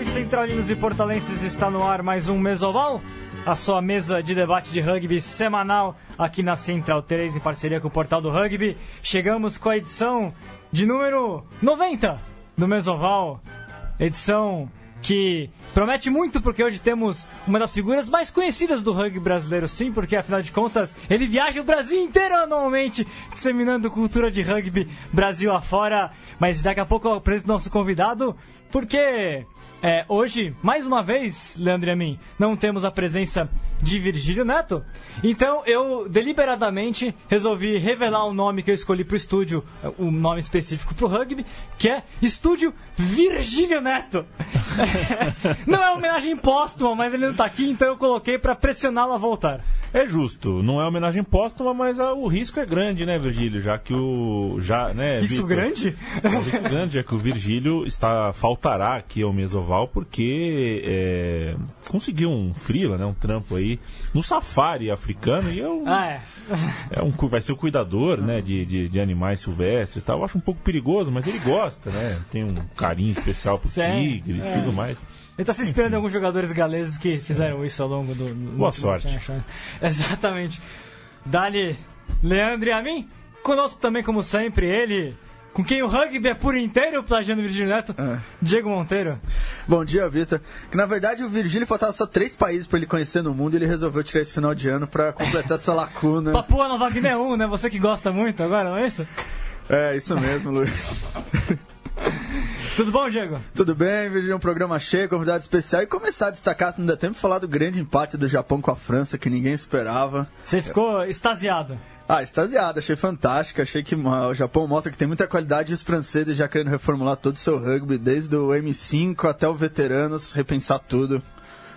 salve, centralinos e portalenses! Está no ar mais um Mesoval, a sua mesa de debate de rugby semanal aqui na Central 3, em parceria com o Portal do Rugby. Chegamos com a edição de número 90 do Mesoval, edição que promete muito porque hoje temos uma das figuras mais conhecidas do rugby brasileiro, sim, porque afinal de contas ele viaja o Brasil inteiro anualmente disseminando cultura de rugby Brasil afora. Mas daqui a pouco eu apresento nosso convidado, porque é, hoje, mais uma vez, Leandro e a mim, não temos a presença de Virgílio Neto. Então eu deliberadamente resolvi revelar o nome que eu escolhi para o estúdio, o nome específico para o rugby, que é Estúdio Virgílio Neto. não é homenagem póstuma, mas ele não está aqui, então eu coloquei para pressioná-lo a voltar. É justo, não é homenagem póstuma, mas a, o risco é grande, né, Virgílio? Já que o. Já, né, Isso Victor? grande? É um risco grande, já que o Virgílio está, faltará aqui ao Mesoval porque é, conseguiu um frila, né, um trampo aí no safari africano e eu, Ah, é. é um, vai ser o cuidador né, de, de, de animais silvestres e tal. Eu acho um pouco perigoso, mas ele gosta, né? Tem um carinho especial por tigres e é. tudo mais. Ele tá se inspirando em alguns jogadores galeses que fizeram isso ao longo do. do Boa sorte. Exatamente. Dali, Leandro e a mim. Conosco também, como sempre, ele, com quem o rugby é por inteiro, plagiando o Virgílio Neto, Diego Monteiro. Bom dia, Vitor. Que na verdade o Virgílio faltava só três países pra ele conhecer no mundo e ele resolveu tirar esse final de ano pra completar essa lacuna. Papua Nova Guiné 1, né? Você que gosta muito agora, não é isso? É, isso mesmo, Luiz. Tudo bom, Diego? Tudo bem, Virgílio? Um programa cheio, convidado especial. E começar a destacar, não dá tempo de falar do grande empate do Japão com a França, que ninguém esperava. Você ficou extasiado. Ah, extasiado, achei fantástico. Achei que ah, o Japão mostra que tem muita qualidade e os franceses já querendo reformular todo o seu rugby, desde o M5 até o veteranos, repensar tudo.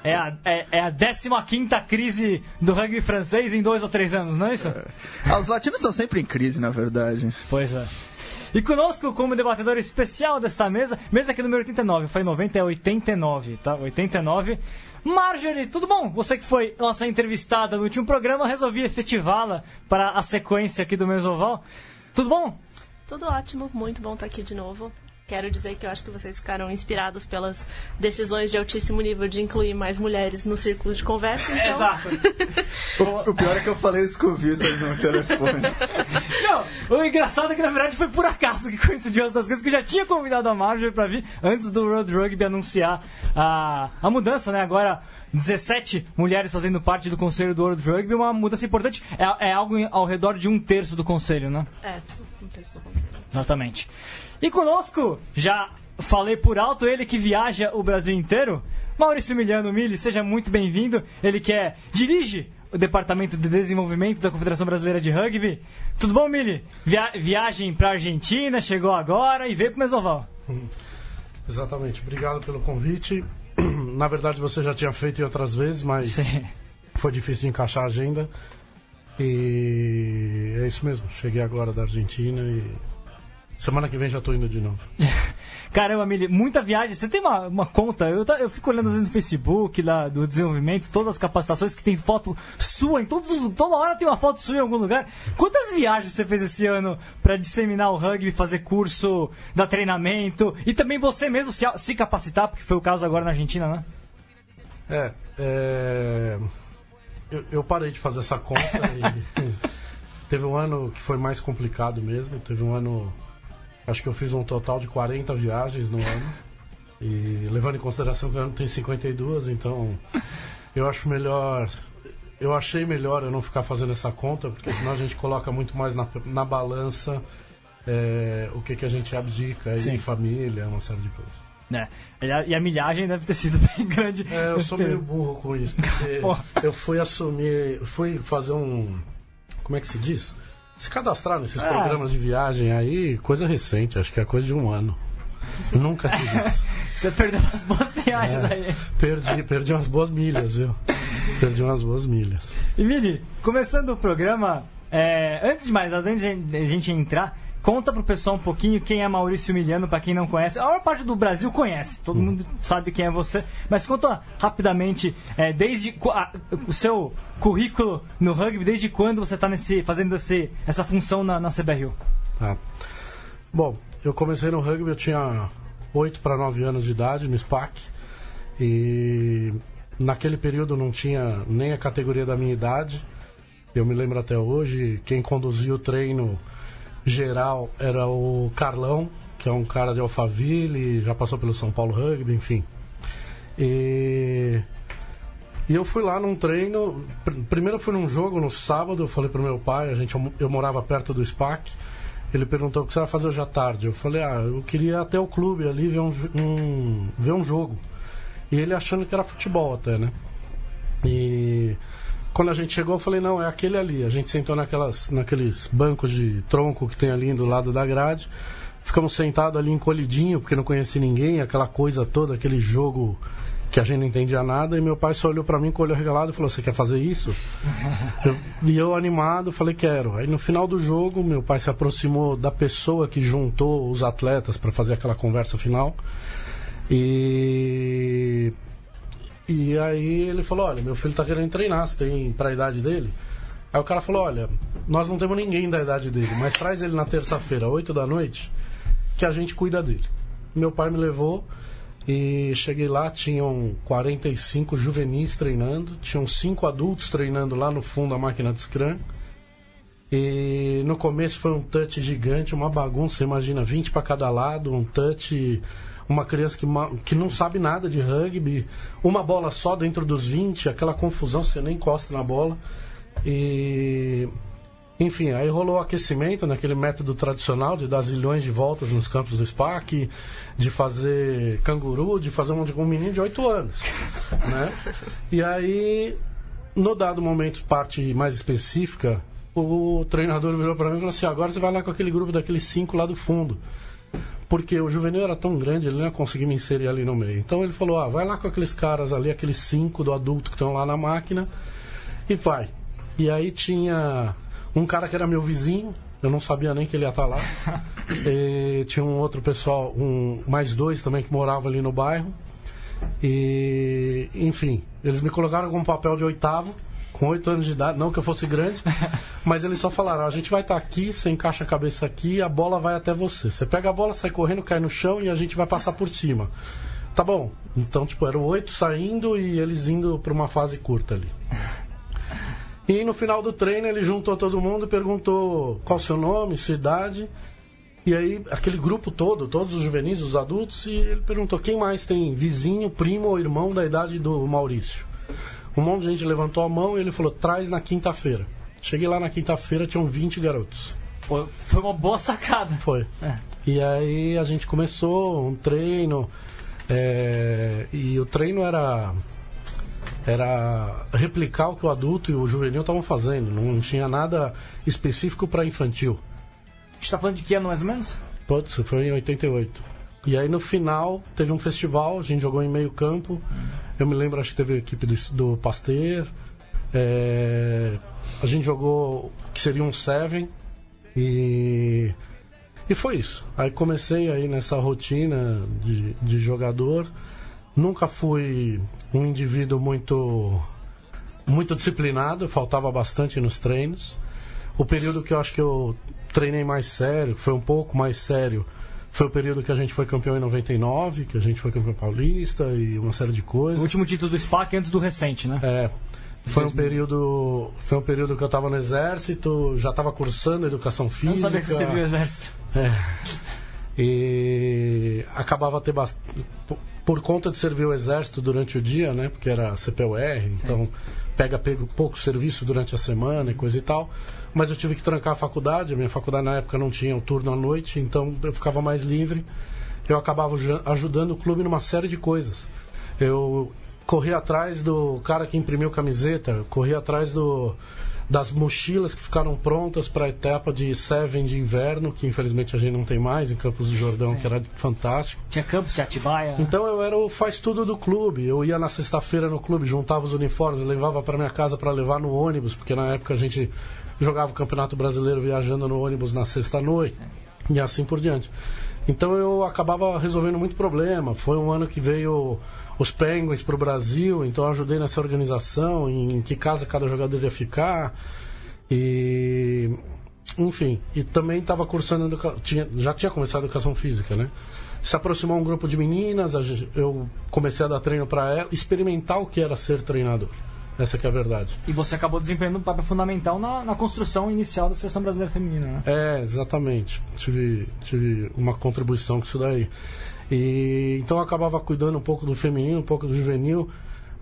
É a, é, é a 15 crise do rugby francês em dois ou três anos, não é isso? Ah, os latinos estão sempre em crise, na verdade. Pois é. E conosco, como debatedor especial desta mesa, mesa que é número 89, foi 90, é 89, tá? 89. Marjorie, tudo bom? Você que foi nossa entrevistada no último programa, resolvi efetivá-la para a sequência aqui do Mesoval. Tudo bom? Tudo ótimo, muito bom estar aqui de novo. Quero dizer que eu acho que vocês ficaram inspirados pelas decisões de altíssimo nível de incluir mais mulheres no círculo de conversa. Então, Exato. O, o pior é que eu falei isso com o Vitor no telefone. Não, o engraçado é que na verdade foi por acaso que coincidiu as duas coisas, que eu já tinha convidado a Marjorie pra vir antes do Road Rugby anunciar a, a mudança, né? Agora 17 mulheres fazendo parte do conselho do World Rugby, uma mudança importante. É, é algo em- ao redor de um terço do conselho, né? É, um terço do conselho. Exatamente. E conosco, já falei por alto, ele que viaja o Brasil inteiro, Maurício Miliano Mili, seja muito bem-vindo. Ele que é, dirige o Departamento de Desenvolvimento da Confederação Brasileira de Rugby. Tudo bom, Mili? Via viagem pra Argentina, chegou agora e veio pro Mesoval. Exatamente, obrigado pelo convite. Na verdade, você já tinha feito em outras vezes, mas Sim. foi difícil de encaixar a agenda. E é isso mesmo, cheguei agora da Argentina e semana que vem já tô indo de novo. Caramba, Mili, muita viagem. Você tem uma, uma conta? Eu, ta- eu fico olhando às vezes no Facebook lá do desenvolvimento, todas as capacitações que tem foto sua, em todos os, toda hora tem uma foto sua em algum lugar. Quantas viagens você fez esse ano pra disseminar o rugby, fazer curso, dar treinamento e também você mesmo se, se capacitar, porque foi o caso agora na Argentina, né? É, é, eu, eu parei de fazer essa conta e teve um ano que foi mais complicado mesmo. Teve um ano, acho que eu fiz um total de 40 viagens no ano. E levando em consideração que o ano tem 52, então eu acho melhor. Eu achei melhor eu não ficar fazendo essa conta, porque senão a gente coloca muito mais na, na balança é, o que, que a gente abdica Sim. família, uma série de coisas. né? E a, e milhagem deve ter sido bem grande. É, eu sou meio burro com isso. Porque eu fui assumir, fui fazer um. Como é que se diz? Se cadastrar nesses Ah. programas de viagem aí, coisa recente, acho que é coisa de um ano. Nunca fiz isso. Você perdeu as boas viagens É. aí. Perdi, perdi umas boas milhas, viu? Perdi umas boas milhas. E Mili, começando o programa, é, antes de mais nada, antes de a gente entrar, conta pro pessoal um pouquinho quem é Maurício Miliano, pra quem não conhece. A maior parte do Brasil conhece, todo mundo sabe quem é você, mas conta rapidamente, é, desde a- o seu currículo no rugby, desde quando você tá nesse, fazendo esse, essa função na, na CBRU? Tá. Bom, eu comecei no rugby, eu tinha 8 para 9 anos de idade, no SPAC. E naquele período não tinha nem a categoria da minha idade. Eu me lembro até hoje, quem conduzia o treino geral era o Carlão, que é um cara de Alphaville, já passou pelo São Paulo Rugby, enfim. E, e eu fui lá num treino. pr- Primeiro eu fui num jogo no sábado, eu falei pro meu pai, a gente, eu morava perto do SPAC. Ele perguntou o que você vai fazer hoje à tarde. Eu falei, ah, eu queria ir até o clube ali ver um, um- ver um jogo. E ele achando que era futebol até, né? E quando a gente chegou, eu falei, não, é aquele ali. A gente sentou naquelas, naqueles bancos de tronco que tem ali do lado da grade. Ficamos sentados ali encolhidinho, porque não conhecia ninguém, aquela coisa toda, aquele jogo que a gente não entendia nada. E meu pai só olhou pra mim com o olho regalado e falou, você quer fazer isso? Eu- e eu animado, falei, quero. Aí no final do jogo, meu pai se aproximou da pessoa que juntou os atletas para fazer aquela conversa final. E e aí ele falou, olha, meu filho tá querendo treinar, você tem pra idade dele? Aí o cara falou, olha, nós não temos ninguém da idade dele, mas traz ele na terça-feira, 8 da noite, que a gente cuida dele. Meu pai me levou e cheguei lá, tinham 45 juvenis treinando, tinham cinco adultos treinando lá no fundo da máquina de Scrum. E no começo foi um touch gigante, uma bagunça, imagina, 20 para cada lado, um touch, uma criança que, que não sabe nada de rugby, uma bola só dentro dos 20, aquela confusão, você nem encosta na bola. E enfim, aí rolou o aquecimento naquele método tradicional de dar zilhões de voltas nos campos do SPAC, de fazer canguru, de fazer um, um menino de 8 anos. né? E aí, no dado momento, parte mais específica, o treinador virou para mim e falou assim: agora você vai lá com aquele grupo daqueles cinco lá do fundo. Porque o juvenil era tão grande, ele não ia conseguir me inserir ali no meio. Então ele falou: ah, vai lá com aqueles caras ali, aqueles cinco do adulto que estão lá na máquina, e vai. E aí tinha um cara que era meu vizinho, eu não sabia nem que ele ia estar lá. E tinha um outro pessoal, um, mais dois também que moravam ali no bairro. E, enfim, eles me colocaram com um papel de oitavo, com oito anos de idade, não que eu fosse grande, mas eles só falaram: a gente vai estar aqui, você encaixa a cabeça aqui, a bola vai até você. Você pega a bola, sai correndo, cai no chão e a gente vai passar por cima. Tá bom. Então, tipo, eram oito saindo e eles indo para uma fase curta ali. E no final do treino ele juntou todo mundo e perguntou qual seu nome, sua idade. E aí, aquele grupo todo, todos os juvenis, os adultos, e ele perguntou quem mais tem vizinho, primo ou irmão da idade do Maurício. Um monte de gente levantou a mão e ele falou: traz na quinta-feira. Cheguei lá na quinta-feira, tinham 20 garotos. Foi, foi uma boa sacada. Foi. É. E aí a gente começou um treino. é, e o treino era era replicar o que o adulto e o juvenil estavam fazendo. Não tinha nada específico para infantil. A gente tá falando de que ano mais ou menos? Putz, foi em 88. E aí no final teve um festival, a gente jogou em meio campo. Eu me lembro, acho que teve a equipe do, do Pasteur. É, a gente jogou que seria um Seven. E, e foi isso. Aí comecei aí nessa rotina de, de jogador. Nunca fui um indivíduo muito muito disciplinado, faltava bastante nos treinos. O período que eu acho que eu treinei mais sério, foi um pouco mais sério, foi o período que a gente foi campeão em 99, que a gente foi campeão paulista e uma série de O coisas. último título do SPAC antes do recente, né? É, foi um período, foi um período que eu estava no exército, já estava cursando educação física. não sabia que você serviu o exército. É. E acabava ter bastante. Por conta de servir o exército durante o dia, né? Porque era CPUR, então pega pego pouco serviço durante a semana e coisa e tal. Mas eu tive que trancar a faculdade, a minha faculdade na época não tinha o turno à noite, então eu ficava mais livre. Eu acabava ju- ajudando o clube numa série de coisas. Eu corri atrás do cara que imprimiu camiseta, corri atrás do das mochilas que ficaram prontas para a etapa de Seven de inverno, que infelizmente a gente não tem mais em Campos do Jordão, que era fantástico. Tinha Campos, tinha Atibaia. Então eu era o faz tudo do clube. Eu ia na sexta-feira no clube, juntava os uniformes, levava para minha casa para levar no ônibus, porque na época a gente jogava o Campeonato Brasileiro viajando no ônibus na sexta-noite e assim por diante. Então eu acabava resolvendo muito problema. Foi um ano que veio os Penguins para o Brasil, então eu ajudei nessa organização, em que casa cada jogador ia ficar. E enfim, e também estava cursando tinha, já tinha começado a educação física, né? se aproximou um grupo de meninas, eu comecei a dar treino para ela, experimentar o que era ser treinador. Essa que é a verdade. E você acabou desempenhando um papel fundamental na, na construção inicial da seleção brasileira feminina, né? É, exatamente. Tive, tive uma contribuição com isso daí. E então eu acabava cuidando um pouco do feminino, um pouco do juvenil,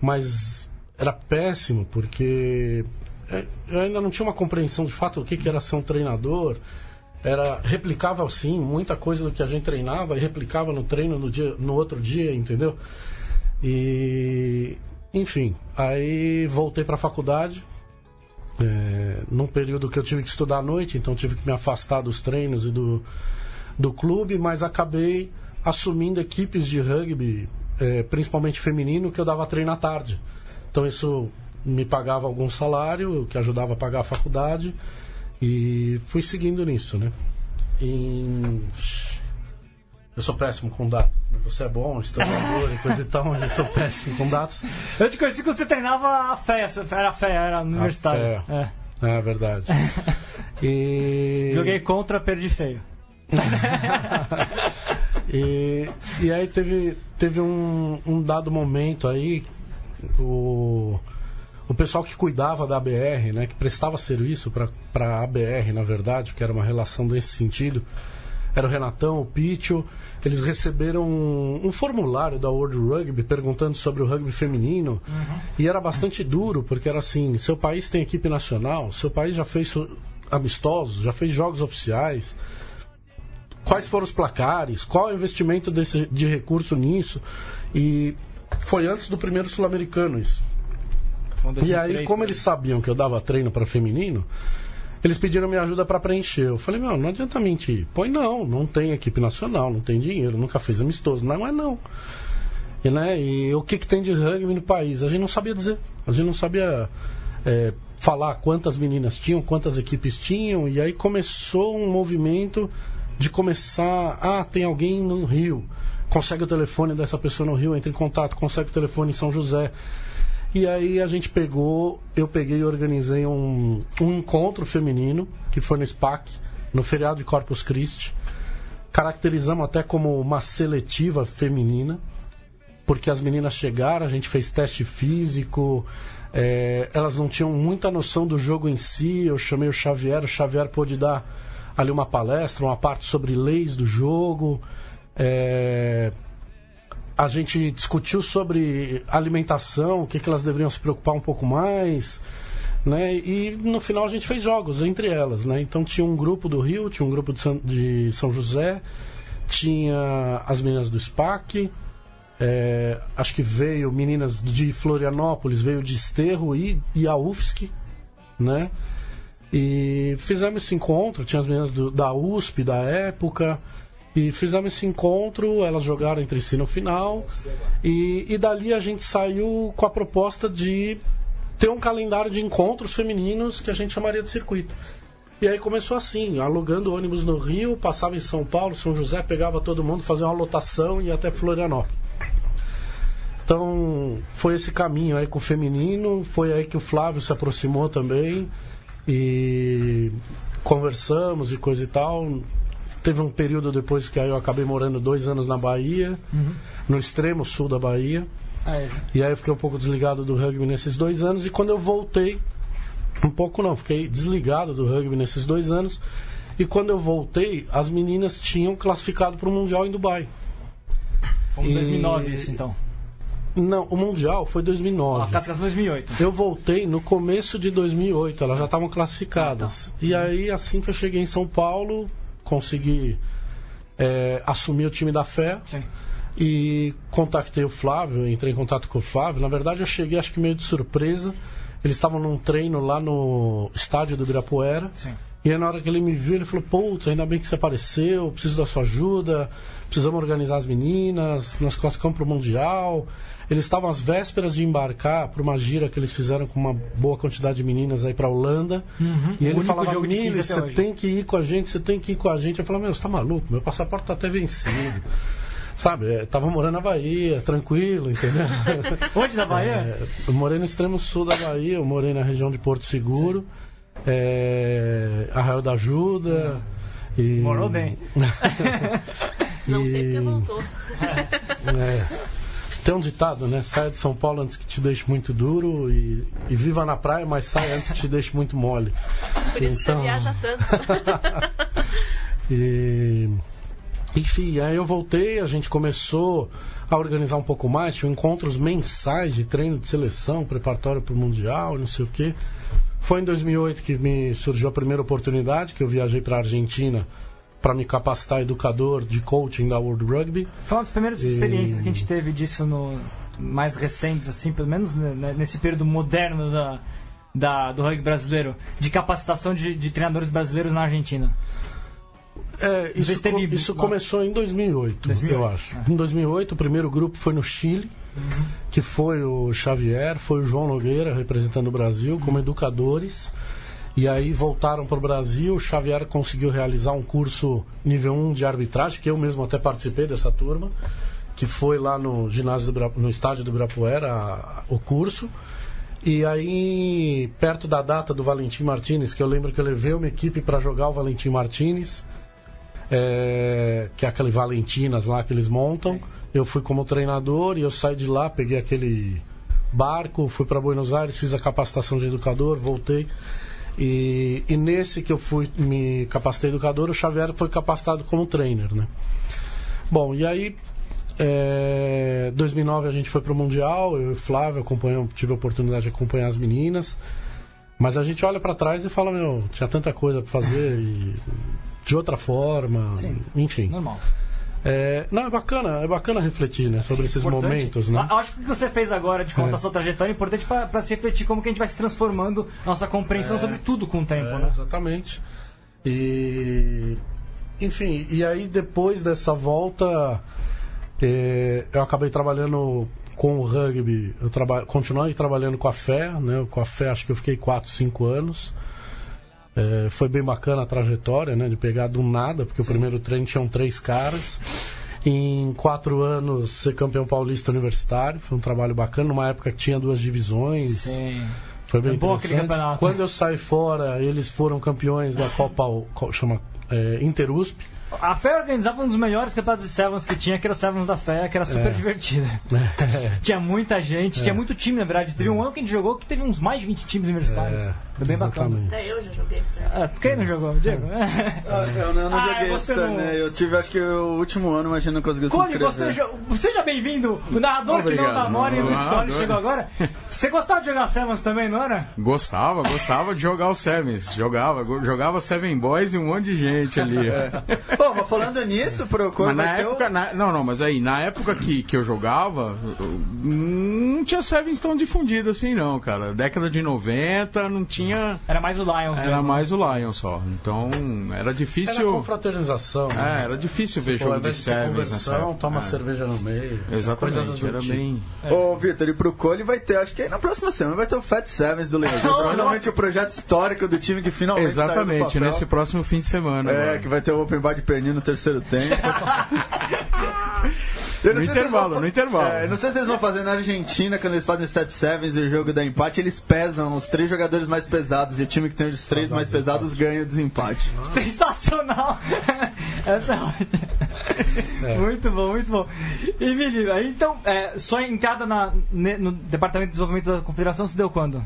mas era péssimo porque é, eu ainda não tinha uma compreensão de fato do que, que era ser um treinador. Era replicava sim muita coisa do que a gente treinava e replicava no treino no dia, no outro dia, entendeu? E enfim, aí voltei para a faculdade, é, num período que eu tive que estudar à noite, então tive que me afastar dos treinos e do, do clube, mas acabei assumindo equipes de rugby, é, principalmente feminino, que eu dava treino à tarde. Então isso me pagava algum salário, que ajudava a pagar a faculdade, e fui seguindo nisso, né? Em... Eu sou péssimo com datas. né? Você é bom, historiador e coisa e tal, mas eu sou péssimo com datas. Eu te conheci quando você treinava a fé, era a fé, era universitário. fé. É. É verdade. E... Joguei contra, perdi feio. E, e aí teve, teve um, um dado momento aí, o, o pessoal que cuidava da ABR, né, que prestava serviço para a ABR, na verdade, que era uma relação desse sentido, era o Renatão, o Pitio, eles receberam um, um formulário da World Rugby perguntando sobre o rugby feminino e era bastante duro, porque era assim, seu país tem equipe nacional, seu país já fez amistosos, já fez jogos oficiais, quais foram os placares, qual é o investimento desse, de recurso nisso. E foi antes do primeiro sul-americano isso. Em E aí, 2003, como por eles sabiam que eu dava treino para feminino, eles pediram minha ajuda para preencher. Eu falei, meu, não adianta mentir. Põe não, não tem equipe nacional, não tem dinheiro, nunca fez amistoso. Não é não. E, né, e o que, que tem de rugby no país? A gente não sabia dizer. A gente não sabia é, falar quantas meninas tinham, quantas equipes tinham. E aí começou um movimento de começar. Ah, tem alguém no Rio. Consegue o telefone dessa pessoa no Rio, entra em contato, consegue o telefone em São José. E aí a gente pegou, eu peguei e organizei um, um encontro feminino, que foi no SPAC, no feriado de Corpus Christi. Caracterizamos até como uma seletiva feminina, porque as meninas chegaram, a gente fez teste físico, é, elas não tinham muita noção do jogo em si. Eu chamei o Xavier, o Xavier pôde dar ali uma palestra, uma parte sobre leis do jogo. É, a gente discutiu sobre alimentação, o que, que elas deveriam se preocupar um pouco mais. Né? E no final a gente fez jogos entre elas. Né? Então tinha um grupo do Rio, tinha um grupo de São, de São José, tinha as meninas do SPAC, é, acho que veio meninas de Florianópolis, veio de Esterro e, e a UFSC, né? E fizemos esse encontro, tinha as meninas do, da USP da época, e fizemos esse encontro, elas jogaram entre si no final, e, e dali a gente saiu com a proposta de ter um calendário de encontros femininos que a gente chamaria de circuito. E aí começou assim, alugando ônibus no Rio, passava em São Paulo, São José, pegava todo mundo, fazia uma lotação e até Florianópolis. Então foi esse caminho aí com o feminino, foi aí que o Flávio se aproximou também e conversamos e coisa e tal. Teve um período depois que aí eu acabei morando dois anos na Bahia, no extremo sul da Bahia. E aí eu fiquei um pouco desligado do rugby nesses dois anos. E quando eu voltei, um pouco não, fiquei desligado do rugby nesses dois anos. E quando eu voltei, as meninas tinham classificado para o Mundial em Dubai. Foi em E- 2009 isso, então. Não, o Mundial foi Ah, 2009. Cascas 2008. Eu voltei no começo de 2008, elas já estavam classificadas. E aí, assim que eu cheguei em São Paulo, consegui é, assumir o time da Fé. Sim. e contactei o Flávio, entrei em contato com o Flávio. Na verdade, eu cheguei acho que meio de surpresa. Eles estavam num treino lá no estádio do Ibirapuera. Sim. E aí, na hora que ele me viu, ele falou: Putz, ainda bem que você apareceu, preciso da sua ajuda, precisamos organizar as meninas, nós classificamos para o Mundial. Eles estavam às vésperas de embarcar para uma gira que eles fizeram com uma boa quantidade de meninas aí para Holanda. E O ele falava: jogo de 15 Mili, você hoje." tem que ir com a gente, você tem que ir com a gente. Eu falei: Meu, você tá maluco? Meu passaporte tá até vencido. Sabe, é, tava morando na Bahia, tranquilo, entendeu? Onde da Bahia? É, eu morei no extremo sul da Bahia, eu morei na região de Porto Seguro, é, Arraial da Ajuda. E... Morou bem. Não sei porque E- voltou. É. Tem um ditado, né? Saia de São Paulo antes que te deixe muito duro e, e viva na praia, mas saia antes que te deixe muito mole. Por isso que Então- você viaja tanto. E, enfim, aí eu voltei, a gente começou a organizar um pouco mais, tinha encontros mensais de treino de seleção, preparatório para o Mundial, não sei o quê. Foi em 2008 que me surgiu a primeira oportunidade, que eu viajei para a Argentina para me capacitar educador de coaching da World Rugby. Foi uma das primeiras E- experiências que a gente teve disso no mais recentes, assim, pelo menos né, nesse período moderno da, da- do rugby brasileiro, de capacitação de, de treinadores brasileiros na Argentina. É, isso, se teve- co- isso começou em 2008, 2008, eu acho. é. Em 2008, o primeiro grupo foi no Chile, que foi o Xavier, foi o João Nogueira representando o Brasil como educadores. E aí voltaram para o Brasil. O Xavier conseguiu realizar um curso nível 1 de arbitragem, que eu mesmo até participei dessa turma, que foi lá no ginásio do no estádio do Ibirapuera a- o curso. E aí, perto da data do Valentim Martinez, que eu lembro que eu levei uma equipe para jogar o Valentim Martinez, é, que é aquele Valentinas lá que eles montam. Eu fui como treinador e eu saí de lá, peguei aquele barco, fui para Buenos Aires, fiz a capacitação de educador, voltei. E, e nesse que eu fui me capacitei educador, o Xavier foi capacitado como trainer, né? Bom, e aí, é, 2009 a gente foi pro Mundial, eu e o Flávio tive a oportunidade de acompanhar as meninas. Mas a gente olha para trás e fala, meu, tinha tanta coisa para fazer e de outra forma, Sim. enfim. Normal. É, não, é bacana, é bacana refletir, né, sobre esses Importante. momentos, né? Acho que o que você fez agora de contar É. sua trajetória é importante para se refletir como que a gente vai se transformando nossa compreensão sobre tudo com o tempo, É, né? Exatamente. E enfim, e aí depois dessa volta eh, eu acabei trabalhando com o rugby, eu traba continuei trabalhando com a fé, né? Com a fé acho que eu fiquei 4, 5 anos. Eh, foi bem bacana a trajetória, né? De pegar do nada, porque o primeiro treino tinham três caras. Em quatro anos ser campeão paulista universitário, foi um trabalho bacana, numa época que tinha duas divisões. Sim. Foi bem É bom aquele interessante. campeonato. Quando eu saí fora, eles foram campeões da Copa, co- chama é, Interusp. A Fé organizava um dos melhores campeonatos de Sevens que tinha, que era o Sevens da Fé, que era super É. divertido. tinha muita gente, tinha muito time, na verdade. Teve um ano que a gente jogou que teve uns mais de 20 times universitários. É, Foi bem bacana. exatamente. Até eu já joguei. Ah, quem não jogou, Diego? Ah, eu não, eu não Ah, joguei esse não- torneio. Eu tive, acho que o último ano, mas eu não consegui se Cone, inscrever. você, seja bem-vindo. O narrador que não Obrigado. tá mora e no Score adoro. chegou agora. Você gostava de jogar Sevens também, não era? Gostava, gostava de jogar o Sevens. Jogava, jogava Seven Boys e um monte de gente ali. Pô, mas falando nisso, pro Cor Mas na época, o... na- não, não, mas aí, na época que, que eu jogava, eu- não tinha Sevens tão difundido assim, não, cara. Década de 90 não tinha. Era mais o Lions Era mesmo. mais o Lion só. Então, era Era difícil. confraternização. né? É, era difícil ver Pô, jogo de Sevens nessa época. toma É, cerveja no meio. coisas Exatamente, do era tipo. bem. Ô, Vitor, e pro Cole vai ter, acho que aí na próxima semana vai ter o Fat Sevens do Leão. Provavelmente o projeto histórico do time que finalmente saiu do Exatamente, papel. nesse próximo fim de semana. É, agora. que vai ter o Open Bar de pernil no terceiro tempo. No intervalo, no intervalo. É, não sei se eles vão fazer na Argentina, quando eles fazem 7 sevens e o jogo da empate, eles pesam os três jogadores mais pesados e o time que tem os três mais pesados ganha o desempate. Sensacional! Essa é ótima. Muito bom, muito bom. E menino, aí então, é, sua entrada na, no Departamento de Desenvolvimento da Confederação se deu quando?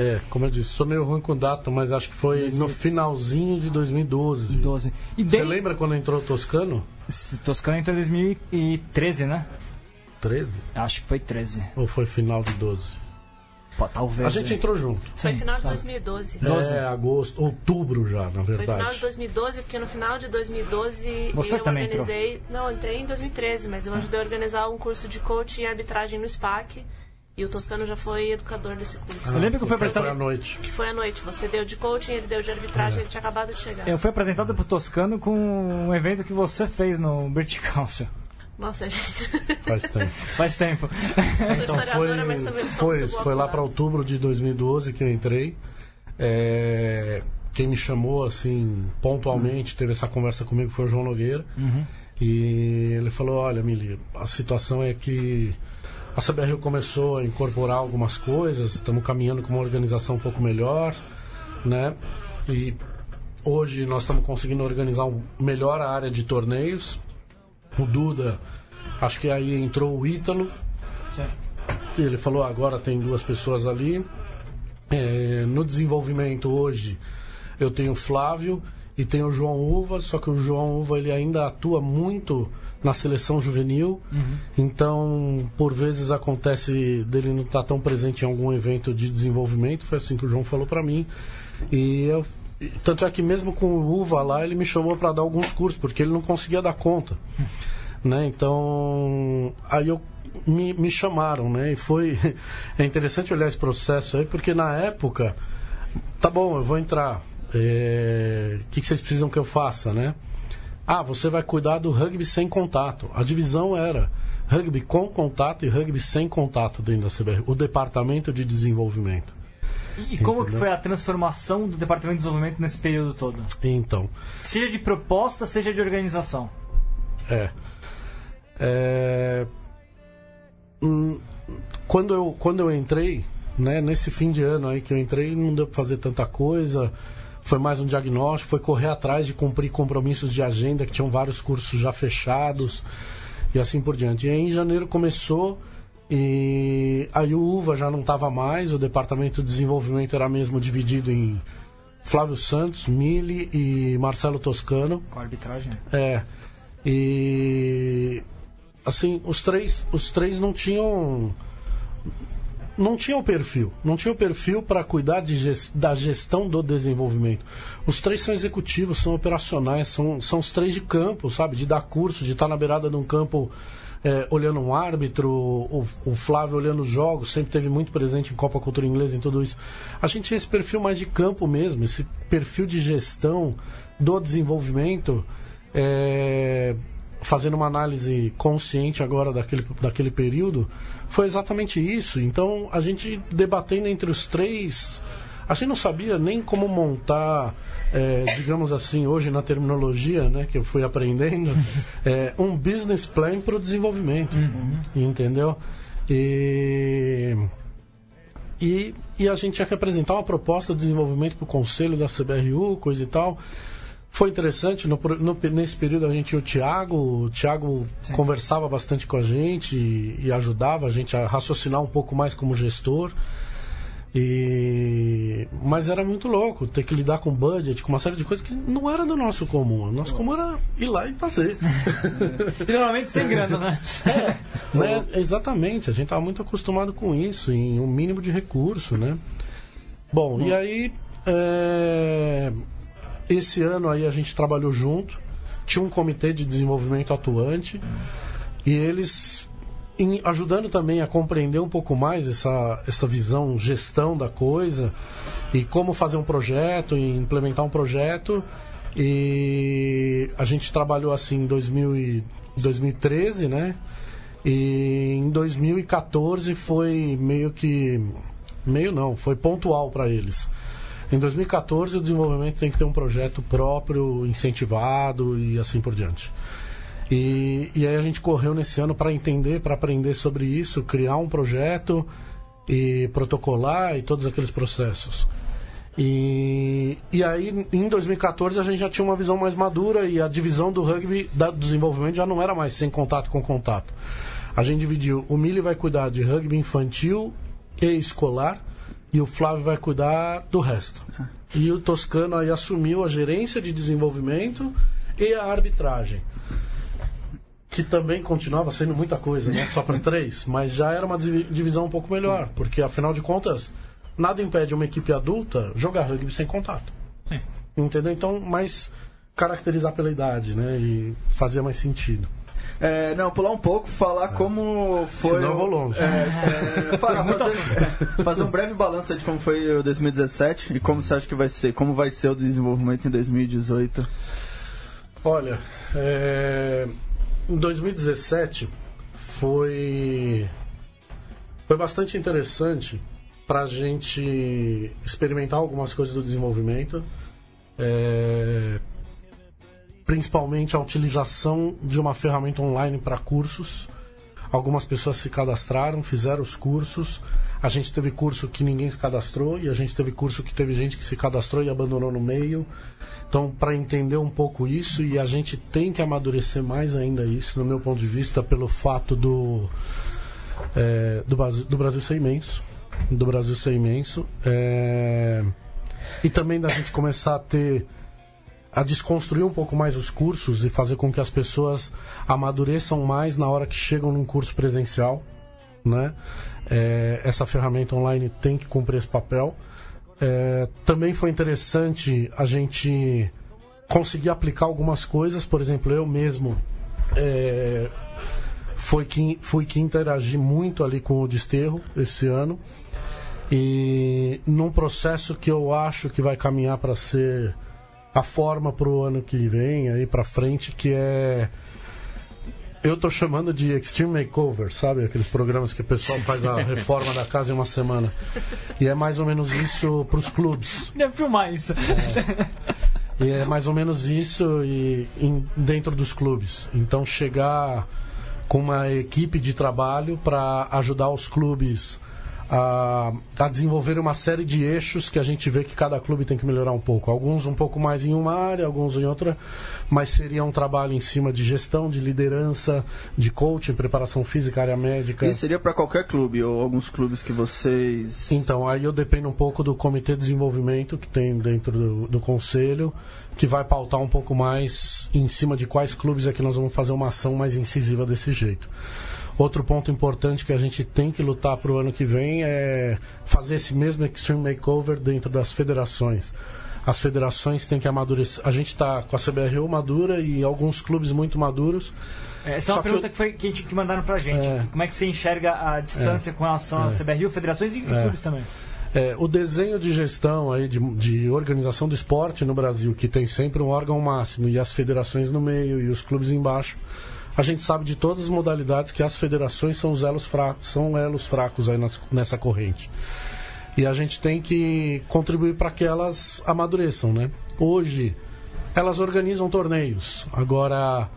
É, como eu disse, sou meio ruim com data, mas acho que foi no finalzinho de 2012. 12. E Você daí, lembra quando entrou o Toscano? Toscana entrou em 2013, né? 13? Acho que foi 13. Ou foi final de 12? Pô, talvez. A gente né? entrou junto. Foi Sim, final de tá. 2012. É, agosto, outubro já, na Foi final verdade. de 2012, porque no final de 2012 Você eu também organizei. Não, eu entrei em 2013, mas eu ajudei a organizar um curso de coaching e arbitragem no SPAC. E o Toscano já foi educador desse curso. Eu lembro que eu fui Foi apresentado. à noite. Que foi à noite. Você deu de coaching, ele deu de arbitragem, ele tinha acabado de chegar. Eu fui apresentado pro Toscano com um evento que você fez no British Council. Nossa, gente. Faz tempo. Faz tempo. sou Então historiadora, foi, mas também não sou foi, muito boa foi lá para outubro de 2012 que eu entrei. É, quem me chamou assim pontualmente teve essa conversa comigo foi o João Nogueira e ele falou olha Mili a situação é que a CBRU começou a incorporar algumas coisas estamos caminhando com uma organização um pouco melhor né e hoje nós estamos conseguindo organizar um, melhor a área de torneios. O Duda, acho que aí entrou o Ítalo. Ele falou agora tem duas pessoas ali. É, no desenvolvimento hoje eu tenho o Flávio e tenho o João Uva, só que o João Uva ele ainda atua muito na seleção juvenil, então por vezes acontece dele não estar tão presente em algum evento de desenvolvimento, foi assim que o João falou para mim. E eu, tanto é que mesmo com o Uva lá, ele me chamou para dar alguns cursos, porque ele não conseguia dar conta. Né? Então, aí eu me, me chamaram, né? E foi é interessante olhar esse processo aí, porque na época, tá bom, eu vou entrar. É, O que, que vocês precisam que eu faça, né? Ah, você vai cuidar do rugby sem contato. A divisão era rugby com contato e rugby sem contato dentro da CBR, o departamento de desenvolvimento. E, como que Entendeu? foi a transformação do Departamento de Desenvolvimento nesse período todo? Então, Seja de proposta, seja de organização. É. É, hum, Quando eu, quando eu entrei, né, nesse fim de ano aí que eu entrei, não deu pra fazer tanta coisa. Foi mais um diagnóstico, foi correr atrás de cumprir compromissos de agenda, que tinham vários cursos já fechados e assim por diante. E aí em janeiro começou e aí o UVA já não estava mais, o departamento de desenvolvimento era mesmo dividido em Flávio Santos, Mili e Marcelo Toscano. Com a arbitragem. É. E assim, os três, os três não tinham não tinham perfil, não tinham perfil para cuidar de ges- da gestão do desenvolvimento. Os três são executivos, são operacionais, são, são os três de campo, sabe? De dar curso, de estar na beirada de um campo é, olhando um árbitro, o, o Flávio olhando os jogos, sempre teve muito presente em Copa Cultura Inglesa, em tudo isso. A gente tinha esse perfil mais de campo mesmo, esse perfil de gestão do desenvolvimento, é, fazendo uma análise consciente agora daquele, daquele período, foi exatamente isso. Então, a gente debatendo entre os três, a gente não sabia nem como montar, é, digamos assim, hoje na terminologia né, que eu fui aprendendo, é, um business plan para o desenvolvimento. Entendeu? E, e, e a gente tinha que apresentar uma proposta de desenvolvimento para o conselho da CBRU, coisa e tal. Foi interessante, no, no- nesse período a gente o Thiago, o Thiago conversava bastante com a gente e, e ajudava a gente a raciocinar um pouco mais como gestor. E... Mas era muito louco ter que lidar com budget, com uma série de coisas que não era do nosso comum. O nosso comum era ir lá e fazer. E normalmente sem grana, né? Né? Exatamente, a gente estava muito acostumado com isso, em um mínimo de recurso, né? Bom, e aí é, esse ano aí a gente trabalhou junto, tinha um comitê de desenvolvimento atuante e eles em- ajudando também a compreender um pouco mais essa, essa visão, gestão da coisa e como fazer um projeto e implementar um projeto. E a gente trabalhou assim em 2000 e 2013, né? E em 2014 foi meio que. Meio não, foi pontual para eles. Em 2014 o desenvolvimento tem que ter um projeto próprio, incentivado e assim por diante. E, e aí a gente correu nesse ano para entender, para aprender sobre isso, criar um projeto e protocolar e todos aqueles processos. E, e aí, em 2014, a gente já tinha uma visão mais madura e a divisão do rugby, da, do desenvolvimento, já não era mais sem contato com contato. A gente dividiu, o Mili vai cuidar de rugby infantil e escolar e o Flávio vai cuidar do resto. E o Toscano aí assumiu a gerência de desenvolvimento e a arbitragem que também continuava sendo muita coisa, né? Só para três, mas já era uma divi- divisão um pouco melhor, porque afinal de contas, nada impede uma equipe adulta jogar rugby sem contato. Sim. Entendeu? Então, mais caracterizar pela idade, né? E fazia mais sentido. É, não, pular um pouco, falar como foi. Senão eu vou longe. É, é, fa- fazer, fazer um breve balanço de como foi o 2017 e como você acha que vai ser, como vai ser o desenvolvimento em 2018. Olha, é, em 2017 foi foi bastante interessante para a gente experimentar algumas coisas do desenvolvimento, é, principalmente a utilização de uma ferramenta online para cursos. Algumas pessoas se cadastraram, fizeram os cursos. A gente teve curso que ninguém se cadastrou e a gente teve curso que teve gente que se cadastrou e abandonou no meio. Então, para entender um pouco isso, e a gente tem que amadurecer mais ainda isso, no meu ponto de vista, pelo fato do, é, do, Brasil, do Brasil ser imenso. Do Brasil ser imenso. É, e também da gente começar a ter a desconstruir um pouco mais os cursos e fazer com que as pessoas amadureçam mais na hora que chegam num curso presencial, né? É, essa ferramenta online tem que cumprir esse papel. É, também foi interessante a gente conseguir aplicar algumas coisas, por exemplo, eu mesmo é, foi que, fui que interagi muito ali com o Desterro esse ano e num processo que eu acho que vai caminhar para ser a forma para o ano que vem, aí para frente, que é. Eu tô chamando de Extreme Makeover, sabe? Aqueles programas que o pessoal faz a reforma da casa em uma semana. E é mais ou menos isso para os clubes. Deve filmar isso. É. E é mais ou menos isso e, em, dentro dos clubes. Então chegar com uma equipe de trabalho para ajudar os clubes a, a desenvolver uma série de eixos que a gente vê que cada clube tem que melhorar um pouco. Alguns um pouco mais em uma área, alguns em outra, mas seria um trabalho em cima de gestão, de liderança, de coaching, preparação física, área médica. E seria para qualquer clube ou alguns clubes que vocês. Então, aí eu dependo um pouco do comitê de desenvolvimento que tem dentro do, do conselho, que vai pautar um pouco mais em cima de quais clubes é que nós vamos fazer uma ação mais incisiva desse jeito. Outro ponto importante que a gente tem que lutar para o ano que vem é fazer esse mesmo Extreme Makeover dentro das federações. As federações têm que amadurecer. A gente está com a CBRU madura e alguns clubes muito maduros. Essa é uma pergunta que, foi, que, que mandaram para a gente. É, Como é que você enxerga a distância é, com relação à é. CBRU, federações e, e é. clubes também? É, o desenho de gestão aí de, de, organização do esporte no Brasil, que tem sempre um órgão máximo e as federações no meio e os clubes embaixo, a gente sabe de todas as modalidades que as federações são os elos, fracos, são elos fracos aí nessa corrente. E a gente tem que contribuir para que elas amadureçam, né? Hoje, elas organizam torneios. Agora,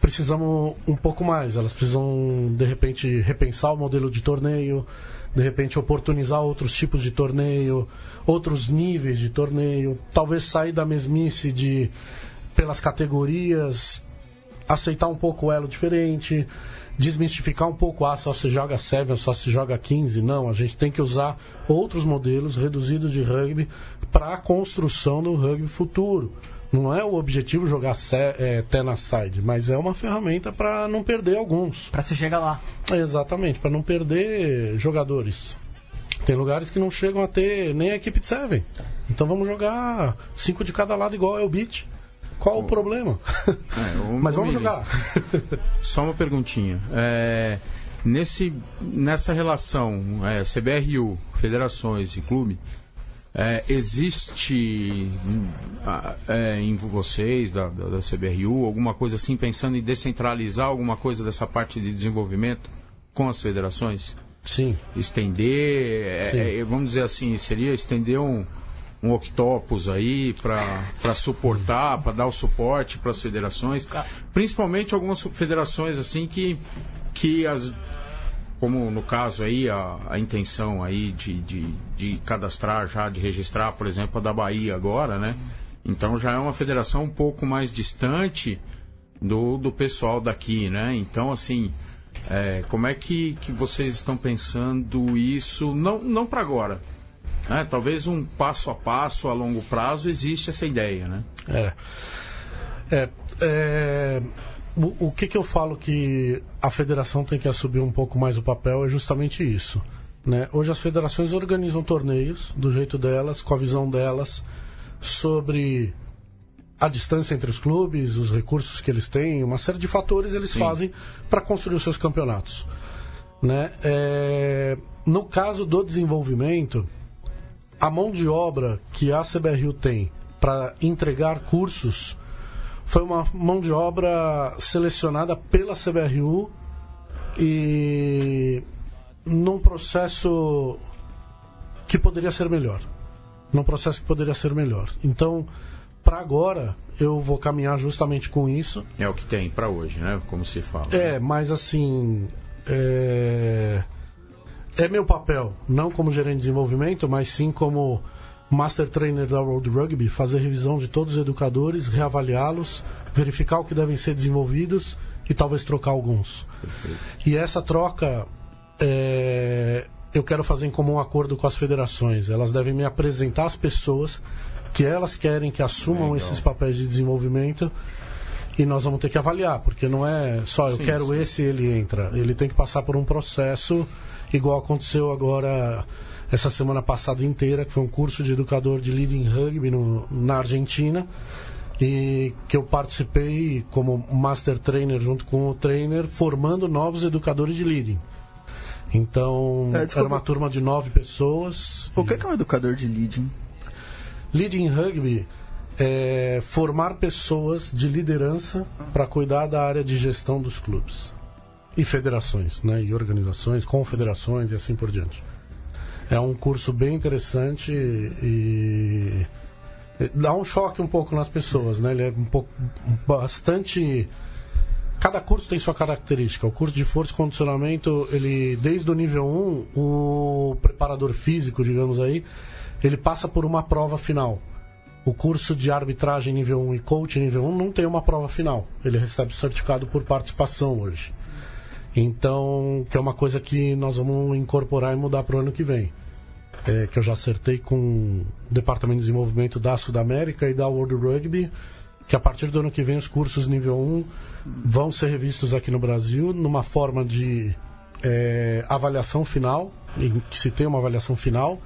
precisamos um pouco mais. Elas precisam, de repente, repensar o modelo de torneio, de repente, oportunizar outros tipos de torneio, outros níveis de torneio. Talvez sair da mesmice de pelas categorias, aceitar um pouco o elo diferente, desmistificar um pouco, ah, só se joga 7, só se joga 15. Não, a gente tem que usar outros modelos reduzidos de rugby para a construção do rugby futuro. Não é o objetivo jogar é, Tena Side, mas é uma ferramenta para não perder alguns. Para se chegar lá. Exatamente, para não perder jogadores. Tem lugares que não chegam a ter nem a equipe de 7. Então vamos jogar cinco de cada lado igual é o beat. Qual o, o problema? É, o, Mas vamos jogar. Só uma perguntinha. É, nesse, nessa relação é, CBRU, federações e clube, é, existe é, em vocês da, da, da, CBRU alguma coisa assim pensando em descentralizar alguma coisa dessa parte de desenvolvimento com as federações? Sim. Estender, é, Sim. Vamos dizer assim, seria estender um, um octopus aí para suportar, para dar o suporte para as federações, principalmente algumas federações assim que que as como no caso aí a, a intenção aí de, de, de cadastrar já de registrar por exemplo a da Bahia agora né? Então já é uma federação um pouco mais distante do, do pessoal daqui né? Então assim é, como é que, que vocês estão pensando isso? Não não para agora né? Talvez um passo a passo, a longo prazo, existe essa ideia, né? É. É, é o, o que, que eu falo que a federação tem que assumir um pouco mais o papel é justamente isso. Né? Hoje as federações organizam torneios do jeito delas, com a visão delas, sobre a distância entre os clubes, os recursos que eles têm, uma série de fatores eles Sim. fazem para construir os seus campeonatos. Né? É, no caso do desenvolvimento, a mão de obra que a CBRU tem para entregar cursos foi uma mão de obra selecionada pela CBRU e num processo que poderia ser melhor. Num processo que poderia ser melhor. Então, para agora, eu vou caminhar justamente com isso. É o que tem para hoje, né? Como se fala. É, mas assim, é, é meu papel, não como gerente de desenvolvimento, mas sim como Master Trainer da World Rugby, fazer revisão de todos os educadores, reavaliá-los, verificar o que devem ser desenvolvidos e talvez trocar alguns. Perfeito. E essa troca é, eu quero fazer em comum acordo com as federações. Elas devem me apresentar as pessoas que elas querem que assumam Legal. esses papéis de desenvolvimento e nós vamos ter que avaliar, porque não é só eu sim, quero sim. esse ele entra. Ele tem que passar por um processo igual aconteceu agora essa semana passada inteira, que foi um curso de educador de leading rugby no, na Argentina e que eu participei como master trainer junto com o trainer formando novos educadores de leading. Então, é, era uma turma de nove pessoas. O que é, que é um educador de leading? Leading rugby é formar pessoas de liderança para cuidar da área de gestão dos clubes e federações, né? E organizações, confederações e assim por diante. É um curso bem interessante e dá um choque um pouco nas pessoas, né? Ele é um pouco bastante cada curso tem sua característica. O curso de força e condicionamento, ele desde o nível 1, o preparador físico, digamos aí, ele passa por uma prova final. O curso de arbitragem nível 1 e coach nível 1 não tem uma prova final. Ele recebe certificado por participação hoje. Então, que é uma coisa que nós vamos incorporar e mudar para o ano que vem. É, que eu já acertei com o Departamento de Desenvolvimento da Sudamérica e da World Rugby, que a partir do ano que vem os cursos nível 1 vão ser revistos aqui no Brasil numa forma de é, avaliação final, em que se tem uma avaliação final.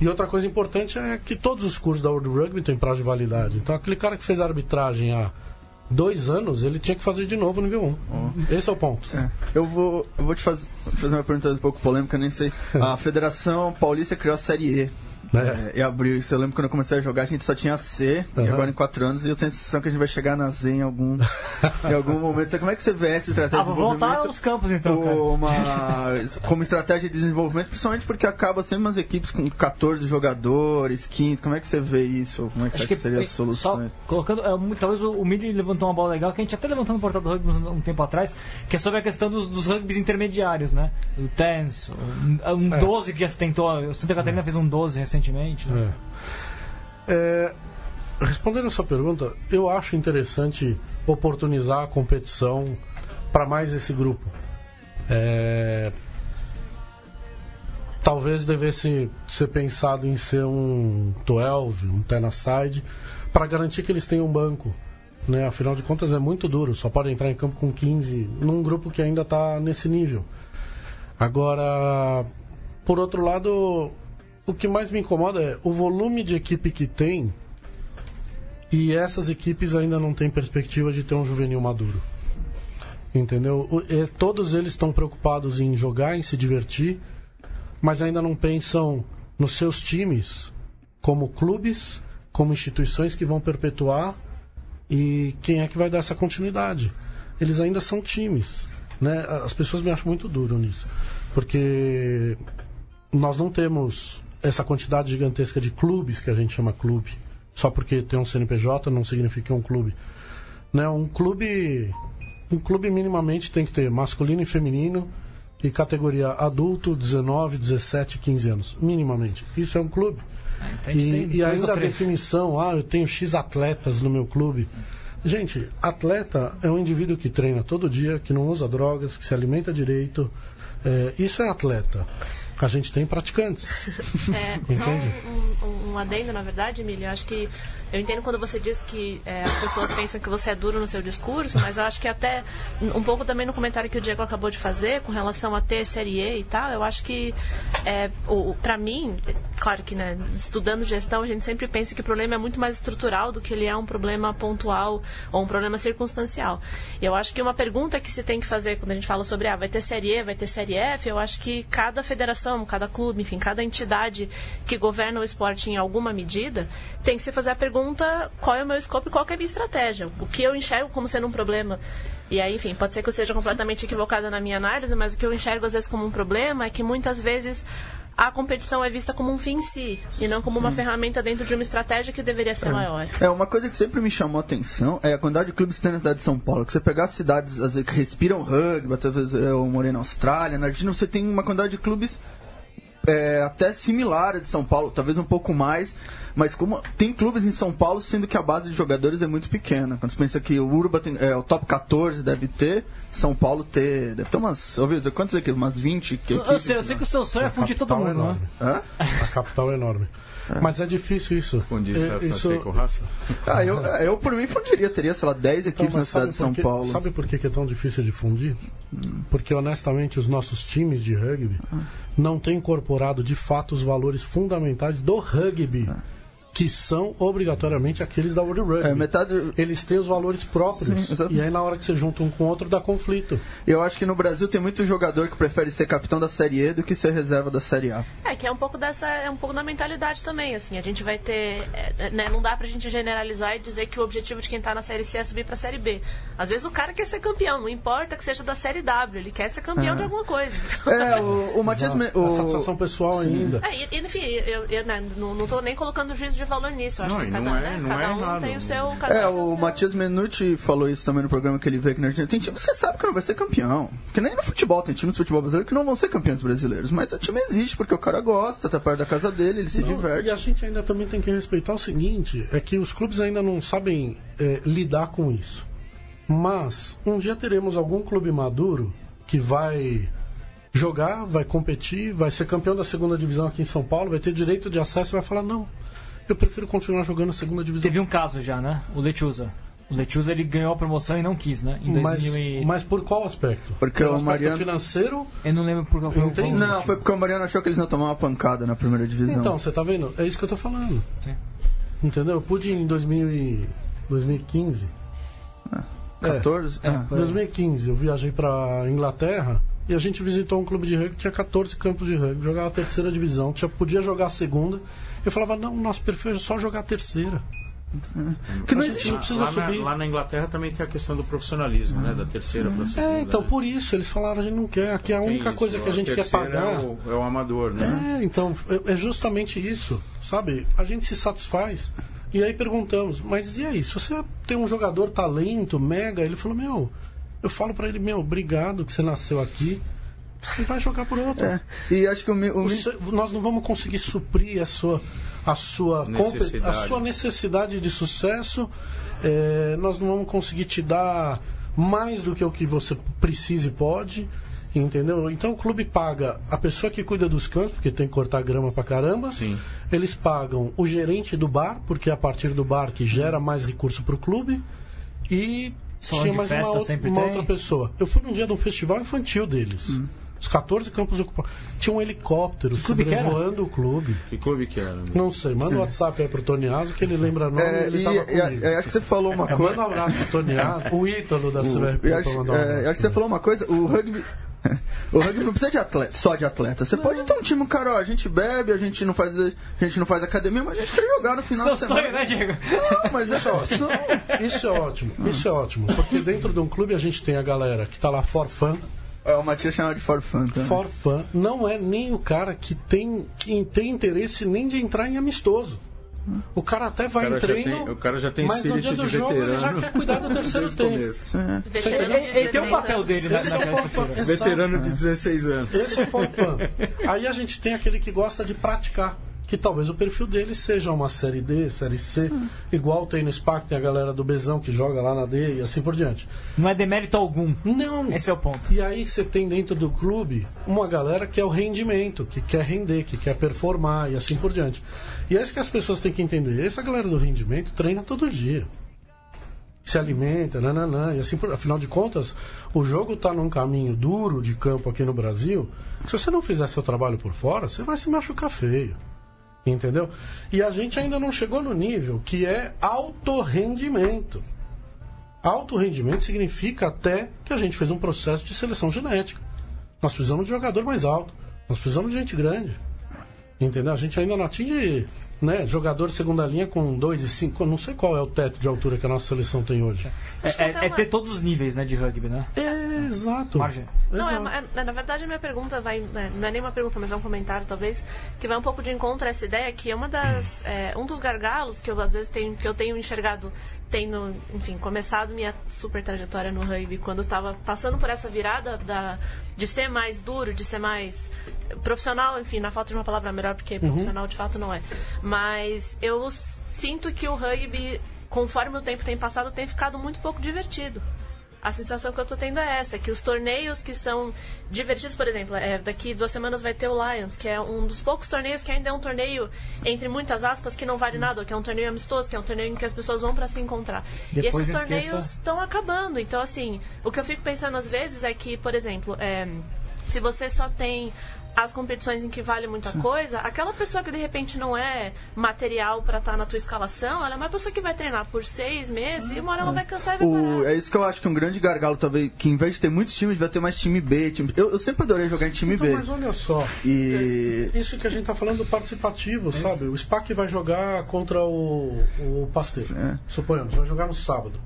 E outra coisa importante é que todos os cursos da World Rugby têm prazo de validade. Então aquele cara que fez arbitragem há dois anos, ele tinha que fazer de novo o nível 1. Oh. Esse é o ponto. É. Eu, vou, eu vou te faz, fazer uma pergunta um pouco polêmica, nem sei. A Federação Paulista criou a Série E. É. É, e abriu isso. Eu lembro quando eu comecei a jogar, a gente só tinha C, uhum. e agora em 4 anos, e eu tenho a sensação que a gente vai chegar na Z em algum, em algum momento. Você, como é que você vê essa estratégia ah, de desenvolvimento? voltar aos campos então, uma, como estratégia de desenvolvimento, principalmente porque acaba sempre umas equipes com 14 jogadores, 15. Como é que você vê isso? Como é que, Acho que seria as soluções? Só colocando, é, talvez o, o Mili levantou uma bola legal, que a gente até levantou no portal do rugby um, um tempo atrás, que é sobre a questão dos, dos rugbys intermediários, né? O TENS, um, um é. 12 que já se tentou, o Santa Catarina é. fez um 12 recentemente. Né? É. É, respondendo a sua pergunta, eu acho interessante oportunizar a competição para mais esse grupo. É, talvez devesse ser pensado em ser um 12, um Tenaside, para garantir que eles tenham um banco. Né? Afinal de contas é muito duro, só pode entrar em campo com 15 num grupo que ainda está nesse nível. Agora, por outro lado, o que mais me incomoda é o volume de equipe que tem e essas equipes ainda não têm perspectiva de ter um juvenil maduro. Entendeu? E, todos eles estão preocupados em jogar, em se divertir, mas ainda não pensam nos seus times como clubes, como instituições que vão perpetuar e quem é que vai dar essa continuidade. Eles ainda são times. Né? As pessoas me acham muito duro nisso. Porque nós não temos essa quantidade gigantesca de clubes que a gente chama clube, só porque tem um CNPJ não significa que é um clube. Né? Um clube um clube minimamente tem que ter masculino e feminino e categoria adulto, 19, 17, 15 anos, minimamente. Isso é um clube. Ah, e, e ainda a definição, ah, eu tenho X atletas no meu clube. Gente, atleta é um indivíduo que treina todo dia, que não usa drogas, que se alimenta direito. É, isso é atleta a gente tem praticantes. É, só um, um, um, adendo, na verdade, Emílio. Acho que eu entendo quando você diz que é, as pessoas pensam que você é duro no seu discurso, mas eu acho que até um pouco também no comentário que o Diego acabou de fazer com relação a ter Série E e tal, eu acho que é, para mim, claro que né, estudando gestão, a gente sempre pensa que o problema é muito mais estrutural do que ele é um problema pontual ou um problema circunstancial. E eu acho que uma pergunta que se tem que fazer quando a gente fala sobre ah, vai ter Série E, vai ter Série F, eu acho que cada federação, cada clube, enfim, cada entidade que governa o esporte em alguma medida tem que se fazer a pergunta qual é o meu escopo e qual é a minha estratégia. O que eu enxergo como sendo um problema E aí, enfim, pode ser que eu esteja completamente equivocada na minha análise, mas o que eu enxergo às vezes como um problema é que muitas vezes a competição é vista como um fim em si e não como Sim. uma ferramenta dentro de uma estratégia que deveria ser é. maior. É, uma coisa que sempre me chamou a atenção é a quantidade de clubes que tem na cidade de São Paulo. Que você pegar cidades vezes, que respiram rugby, até vezes eu morei na Austrália, na Argentina, você tem uma quantidade de clubes é, até similar a de São Paulo, talvez um pouco mais, mas como tem clubes em São Paulo, sendo que a base de jogadores é muito pequena. Quando você pensa que o Urba tem, é, o top 14 deve ter, São Paulo ter. Deve ter umas. Ouviu? Quantas aqui? Umas 20 que, eu, sei, eu sei que o seu sonho é fundir todo mundo, é né? Hã? A capital é enorme. É. Mas é difícil isso. Fundir é, isso... com raça? Ah, eu, eu por mim fundiria, teria, sei lá, 10 equipes então, na cidade de São Paulo. Sabe por que é tão difícil de fundir? Hum. Porque honestamente os nossos times de rugby hum. não têm incorporado de fato os valores fundamentais do rugby. Hum que são obrigatoriamente aqueles da World Rugby. É, metade... Eles têm os valores próprios. Sim, e aí na hora que você junta um com o outro dá conflito. Eu acho que no Brasil tem muito jogador que prefere ser capitão da Série E do que ser reserva da Série A. É, que é um pouco dessa, é um pouco da mentalidade também, assim, a gente vai ter, é, né, não dá pra gente generalizar e dizer que o objetivo de quem tá na Série C é subir pra Série B. Às vezes o cara quer ser campeão, não importa que seja da Série W, ele quer ser campeão é. de alguma coisa. É, o, o Matias... Me... O... A satisfação pessoal Sim. ainda. É, e, enfim, eu, eu né, não, não tô nem colocando o juízo de valor nisso. Eu acho não, que cada, não é, né, não cada é um nada. tem o seu. Cada é, o, o Matias Menucci falou isso também no programa que ele veio aqui na Argentina. Tem time que você sabe que não vai ser campeão. Porque nem no futebol, tem times de futebol brasileiro que não vão ser campeões brasileiros. Mas o time existe, porque o cara gosta, tá perto da casa dele, ele se não, diverte. E a gente ainda também tem que respeitar o seguinte: é que os clubes ainda não sabem é, lidar com isso. Mas um dia teremos algum clube maduro que vai jogar, vai competir, vai ser campeão da segunda divisão aqui em São Paulo, vai ter direito de acesso e vai falar: não, eu prefiro continuar jogando a segunda divisão. Teve um caso já, né? O Lechuza. O Lechuza ele ganhou a promoção e não quis, né? Em mas, e... mas por qual aspecto? Porque o Mariano financeiro. Eu não lembro por qual foi o Não, foi porque o Mariano achou que eles não tomavam pancada na primeira divisão. Então, você tá vendo? É isso que eu tô falando. Sim. Entendeu? Eu pude em 2000 e... 2015. Ah, 14? É, é, 2015, eu viajei pra Inglaterra e a gente visitou um clube de rugby que tinha 14 campos de rugby, jogava a terceira divisão, tinha, podia jogar a segunda. Eu falava, não, nosso perfil é só jogar a terceira. Porque não existe, não precisa lá subir. Na, lá na Inglaterra também tem a questão do profissionalismo, né? Da terceira para a segunda. É, então por isso eles falaram a gente não quer. Aqui é a única isso, coisa que a gente a quer pagar. É o, é o, amador, né? É, então é, é justamente isso, sabe? A gente se satisfaz. E aí perguntamos, mas e aí? Se você tem um jogador talento, mega, ele falou, meu, eu falo para ele, meu, obrigado que você nasceu aqui. E vai jogar por outro. É, e acho que o, o, o, nós não vamos conseguir suprir a sua, a sua, necessidade. A sua necessidade de sucesso. É, nós não vamos conseguir te dar mais do que o que você precisa e pode. Entendeu? Então o clube paga a pessoa que cuida dos campos, porque tem que cortar grama pra caramba. Sim. Eles pagam o gerente do bar, porque é a partir do bar que gera mais recurso pro clube. E Salão tinha mais uma, uma outra pessoa. Eu fui num dia de um festival infantil deles. Hum. Os 14 campos ocupados. Tinha um helicóptero voando o clube. Que clube que era? Né? Não sei. Manda o um WhatsApp aí pro Tony Aso que ele lembra nome é, ele e, e, acho que você falou uma coisa. Manda um abraço pro Tony Aso, o Ítalo da CBRP. Acho, um é, acho que você falou uma coisa. O rugby. O rugby não precisa de atleta, só de atleta. Você não. pode ter um time, cara, ó, a gente bebe, a gente não faz, a gente não faz academia, mas a gente quer jogar no final Seu de semana. sonho, né, Diego? Não, mas é só, isso, isso é ótimo. Isso é ótimo. Porque dentro de um clube a gente tem a galera que tá lá for fun, é, o Matias chama de for fun também. For fun não é nem o cara que tem, que tem interesse nem de entrar em amistoso. O cara até vai em treino. Tem, o cara já tem mas no dia do jogo veterano. ele já quer cuidar do terceiro tempo. Ele, ele tem um papel dele na, é Veterano de 16 anos. Esse é o for fun. Aí a gente tem aquele que gosta de praticar que talvez o perfil dele seja uma série D, série C, hum. igual tem no SPAC, tem a galera do Bezão que joga lá na D e assim por diante. Não é demérito algum. Não. Esse é o ponto. E aí você tem dentro do clube uma galera que é o rendimento, que quer render, que quer performar e assim por diante. E é isso que as pessoas têm que entender. Essa galera do rendimento treina todo dia se alimenta, nananã, e assim, por, afinal de contas, o jogo está num caminho duro de campo aqui no Brasil. Se você não fizer seu trabalho por fora, você vai se machucar feio. Entendeu? E a gente ainda não chegou no nível que é alto rendimento. Alto rendimento significa até que a gente fez um processo de seleção genética. Nós precisamos de jogador mais alto. Nós precisamos de gente grande. Entendeu? A gente ainda não atinge né, jogador segunda linha com 2 e 5. Não sei qual é o teto de altura que a nossa seleção tem hoje. É, é, é ter todos os níveis né, de rugby, né? É, exato. Margem. Não, Exato. é, é- na verdade a minha pergunta vai. né, não é nem uma pergunta, mas é um comentário, talvez, que vai um pouco de encontro a essa ideia que é uma das. é, um dos gargalos que eu às vezes tenho, que eu tenho enxergado, tendo, enfim, começado minha super trajetória no rugby, quando eu estava passando por essa virada da, de ser mais duro, de ser mais profissional, enfim, na falta de uma palavra melhor, porque profissional de fato não é. Mas eu s- sinto que o rugby, conforme o tempo tem passado, tem ficado muito pouco divertido. A sensação que eu tô tendo é essa, que os torneios que são divertidos, por exemplo, é, daqui duas semanas vai ter o Lions, que é um dos poucos torneios que ainda é um torneio, entre muitas aspas, que não vale nada, que é um torneio amistoso, que é um torneio em que as pessoas vão para se encontrar. Depois e esses torneios esqueça- estão acabando. Então, assim, o que eu fico pensando às vezes é que, por exemplo, é, se você só tem as competições em que vale muita coisa, aquela pessoa que de repente não é material para estar na tua escalação, ela é uma pessoa que vai treinar por seis meses e uma hora ela vai cansar e vai O- parar. é isso que eu acho que um grande gargalo, talvez, que em vez de ter muitos times, vai ter mais time B. Time... Eu, eu sempre adorei jogar em time Então, B. mas olha só. E. Isso que a gente tá falando participativo, sabe? O SPAC vai jogar contra o, o Pasteiro. É. Suponhamos, vai jogar no sábado.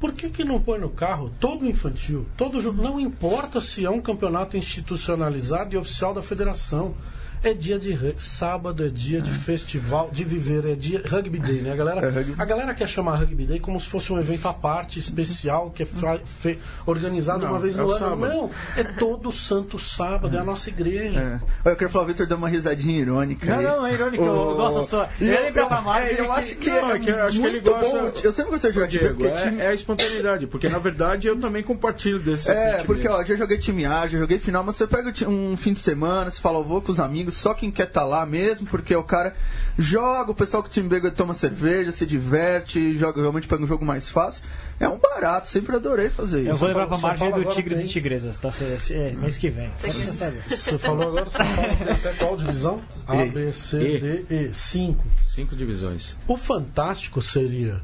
Por que, que não põe no carro todo infantil, todo jogo? Não importa se é um campeonato institucionalizado e oficial da federação. É dia de rugby, sábado é dia de festival, de viver, é dia rugby day, né? A galera, É a galera quer chamar rugby day como se fosse um evento à parte, especial, que é fra- fe- organizado Não, uma vez é no ano. sábado. Não, é todo santo sábado, é a nossa igreja. É. Olha, Eu queria falar, o Vitor deu uma risadinha irônica. Não, aí. não, é irônico, eu O- gosto da sua- E eu eu, Marjorie é, eu que- acho que Não, é, é que eu acho que ele muito gosta- bom. Eu sempre gostei de jogar time Diego, porque é, time... é a espontaneidade, porque na verdade eu também compartilho desse É, porque ó, já joguei time A, já joguei final, mas você pega um fim de semana, você fala, eu vou com os amigos, só quem quer tá lá mesmo, porque o cara joga, o pessoal que o time B toma cerveja, se diverte, joga, realmente pega um jogo mais fácil. É um barato, sempre adorei fazer isso. Eu vou levar pra margem do Tigres tem- e Tigresas, tá? É, mês que vem. Só pra você saber. Você falou agora, São Paulo tem até qual divisão? A, E. B, C, E. D, E. Cinco. Cinco divisões. O fantástico seria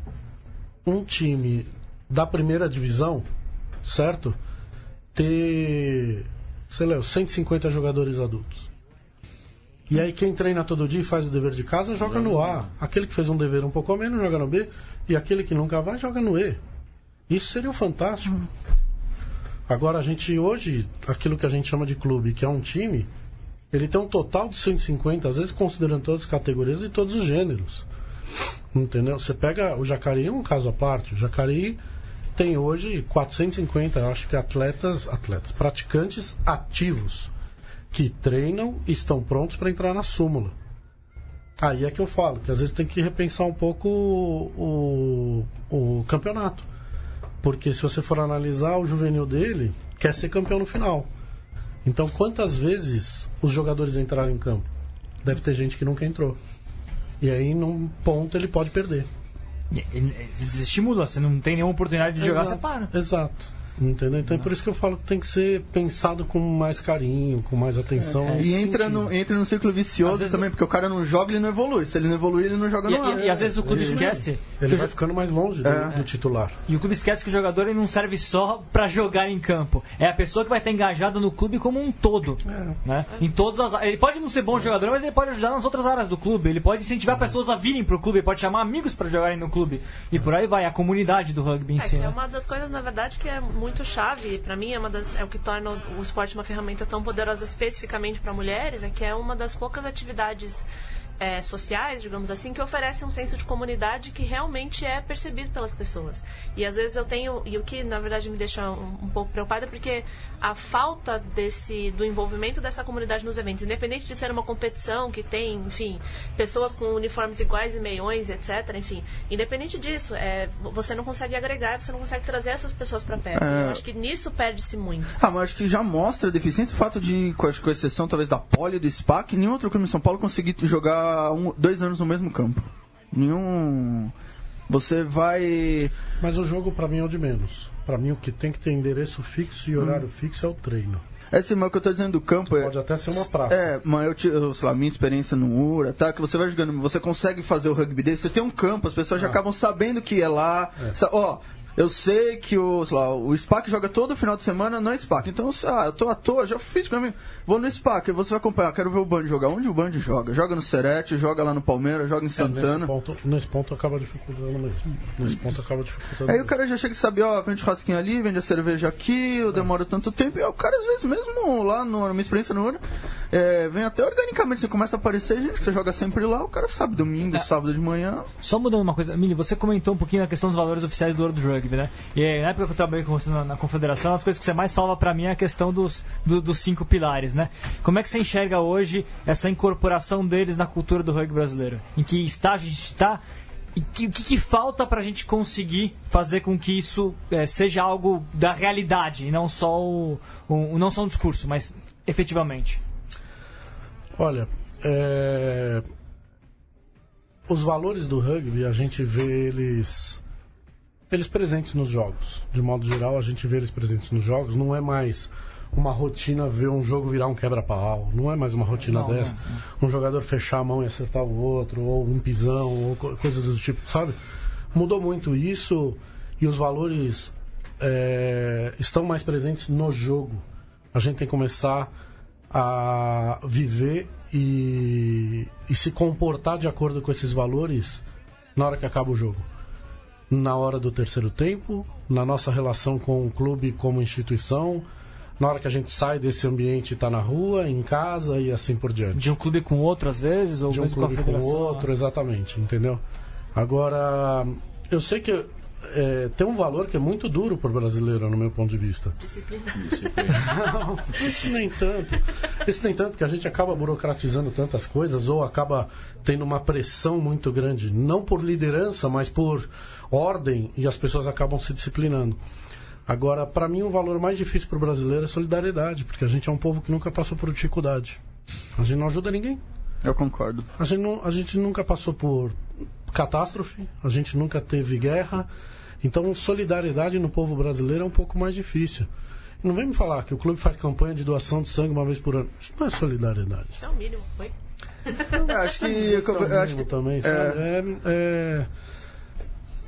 um time da primeira divisão, certo? Ter, sei lá, 150 jogadores adultos. E aí quem treina todo dia e faz o dever de casa joga no A. Aquele que fez um dever um pouco a menos joga no B. E aquele que nunca vai joga no E. Isso seria o fantástico. Agora a gente hoje, aquilo que a gente chama de clube, que é um time, ele tem um total de 150, às vezes considerando todas as categorias e todos os gêneros. Entendeu? Você pega o Jacareí é um caso à parte. O Jacareí tem hoje 450, eu acho que atletas, atletas, praticantes ativos que treinam e estão prontos para entrar na súmula. Aí é que eu falo, que às vezes tem que repensar um pouco o, o, o campeonato. Porque se você for analisar o juvenil dele, quer ser campeão no final. Então quantas vezes os jogadores entraram em campo? Deve ter gente que nunca entrou. E aí, num ponto, ele pode perder. E- e- Você desestimula, você não tem nenhuma oportunidade de jogar, você para. Exato. Entendeu? Então é por isso que eu falo que tem que ser pensado com mais carinho, com mais atenção. É, nesse E entra sentido. no, entra no círculo vicioso também, porque o cara não joga, ele não evolui. Se ele não evoluir, ele não joga E, no ar. e- e às vezes o clube Ele- esquece. Ele vai jo- ficando mais longe do, É. do titular. E o clube esquece que o jogador ele não serve só pra jogar em campo. É a pessoa que vai estar engajada no clube como um todo. Né? Em todas as Ele pode não ser bom jogador, mas ele pode ajudar nas outras áreas do clube. Ele pode incentivar pessoas a virem pro clube, ele pode chamar amigos pra jogarem no clube. E por aí vai, a comunidade do rugby em É, si. é né? uma das coisas, na verdade, que é muito chave, pra mim, é, uma das, é o que torna o, o esporte uma ferramenta tão poderosa especificamente para mulheres, é que é uma das poucas atividades é, sociais, digamos assim, que oferece um senso de comunidade que realmente é percebido pelas pessoas. E às vezes eu tenho, e o que na verdade me deixa um, um pouco preocupada, é porque a falta desse, do envolvimento dessa comunidade nos eventos, independente de ser uma competição que tem, enfim, pessoas com uniformes iguais e meiões, etc, enfim, independente disso, é, você não consegue agregar, você não consegue trazer essas pessoas para perto. É. Eu acho que nisso perde-se muito. Ah, mas acho que já mostra a deficiência o fato de, com com exceção talvez da Poli e do SPAC, nenhum outro clube em São Paulo conseguir jogar um, dois anos no mesmo campo. Nenhum. Você vai. Mas o jogo, pra mim, é o de menos. Pra mim, o que tem que ter endereço fixo e horário fixo é o treino. Esse é o que eu tô dizendo do campo é. Pode até ser uma praça. É, mas eu, ti- eu sei lá, minha experiência no URA, tá? Que você vai jogando, você consegue fazer o rugby dele, você tem um campo, as pessoas já Ah. acabam sabendo que é lá. Sa- Ó, eu sei que o, lá, o SPAC joga todo final de semana no SPAC. Então, ah, eu tô à toa, já fiz pra mim. Vou no SPAC, você vai acompanhar, quero ver o Band jogar. Onde o Band joga? Joga no Serete, joga lá no Palmeiras, joga em Santana. É, nesse, ponto, nesse ponto acaba dificultando mesmo. Nesse ponto acaba dificultando. Aí o cara já chega e sabe, ó, vende churrasquinho ali, vende a cerveja aqui, eu é. demoro tanto tempo. E o cara, às vezes, mesmo lá no, na minha experiência no Ouro, é, vem até organicamente, você começa a aparecer gente que você joga sempre lá, o cara sabe, domingo, é. sábado de manhã. Só mudando uma coisa, Mili, você comentou um pouquinho a questão dos valores oficiais do World Rugby, né? E na época que eu trabalhei com você na, na confederação, as coisas que você mais falava para mim é a questão dos, do, dos cinco pilares, né? Como é que você enxerga hoje essa incorporação deles na cultura do rugby brasileiro? Em que estágio a gente está? E que, o que, que, falta para a gente conseguir fazer com que isso é, seja algo da realidade e não só, o, o, não só um discurso, mas efetivamente? Olha, é... os valores do rugby a gente vê eles eles presentes nos jogos. De modo geral, a gente vê eles presentes nos jogos. Não é mais uma rotina ver um jogo virar um quebra-pau. Não é mais uma rotina não, dessa. Não, não. Um jogador fechar a mão e acertar o outro, ou um pisão, ou coisas do tipo, sabe? Mudou muito isso e os valores é, estão mais presentes no jogo. A gente tem que começar a viver e, e se comportar de acordo com esses valores na hora que acaba o jogo na hora do terceiro tempo, na nossa relação com o clube como instituição, na hora que a gente sai desse ambiente e está na rua, em casa e assim por diante. De um clube com outro às vezes, ou de um clube com, com outro, exatamente, entendeu? Agora, eu sei que é, tem um valor que é muito duro para o brasileiro, no meu ponto de vista. Disciplina. Não, isso nem tanto. Isso nem tanto, porque a gente acaba burocratizando tantas coisas ou acaba tendo uma pressão muito grande, não por liderança, mas por ordem, e as pessoas acabam se disciplinando. Agora, para mim, o valor mais difícil para o brasileiro é solidariedade, porque a gente é um povo que nunca passou por dificuldade. A gente não ajuda ninguém. Eu concordo. A gente, não, a gente nunca passou por catástrofe, a gente nunca teve guerra. Então, solidariedade no povo brasileiro é um pouco mais difícil. não vem me falar que o clube faz campanha de doação de sangue uma vez por ano. Isso não é solidariedade. Isso é o mínimo, foi? Eu acho que. Isso é eu, acho que também, é... É, é,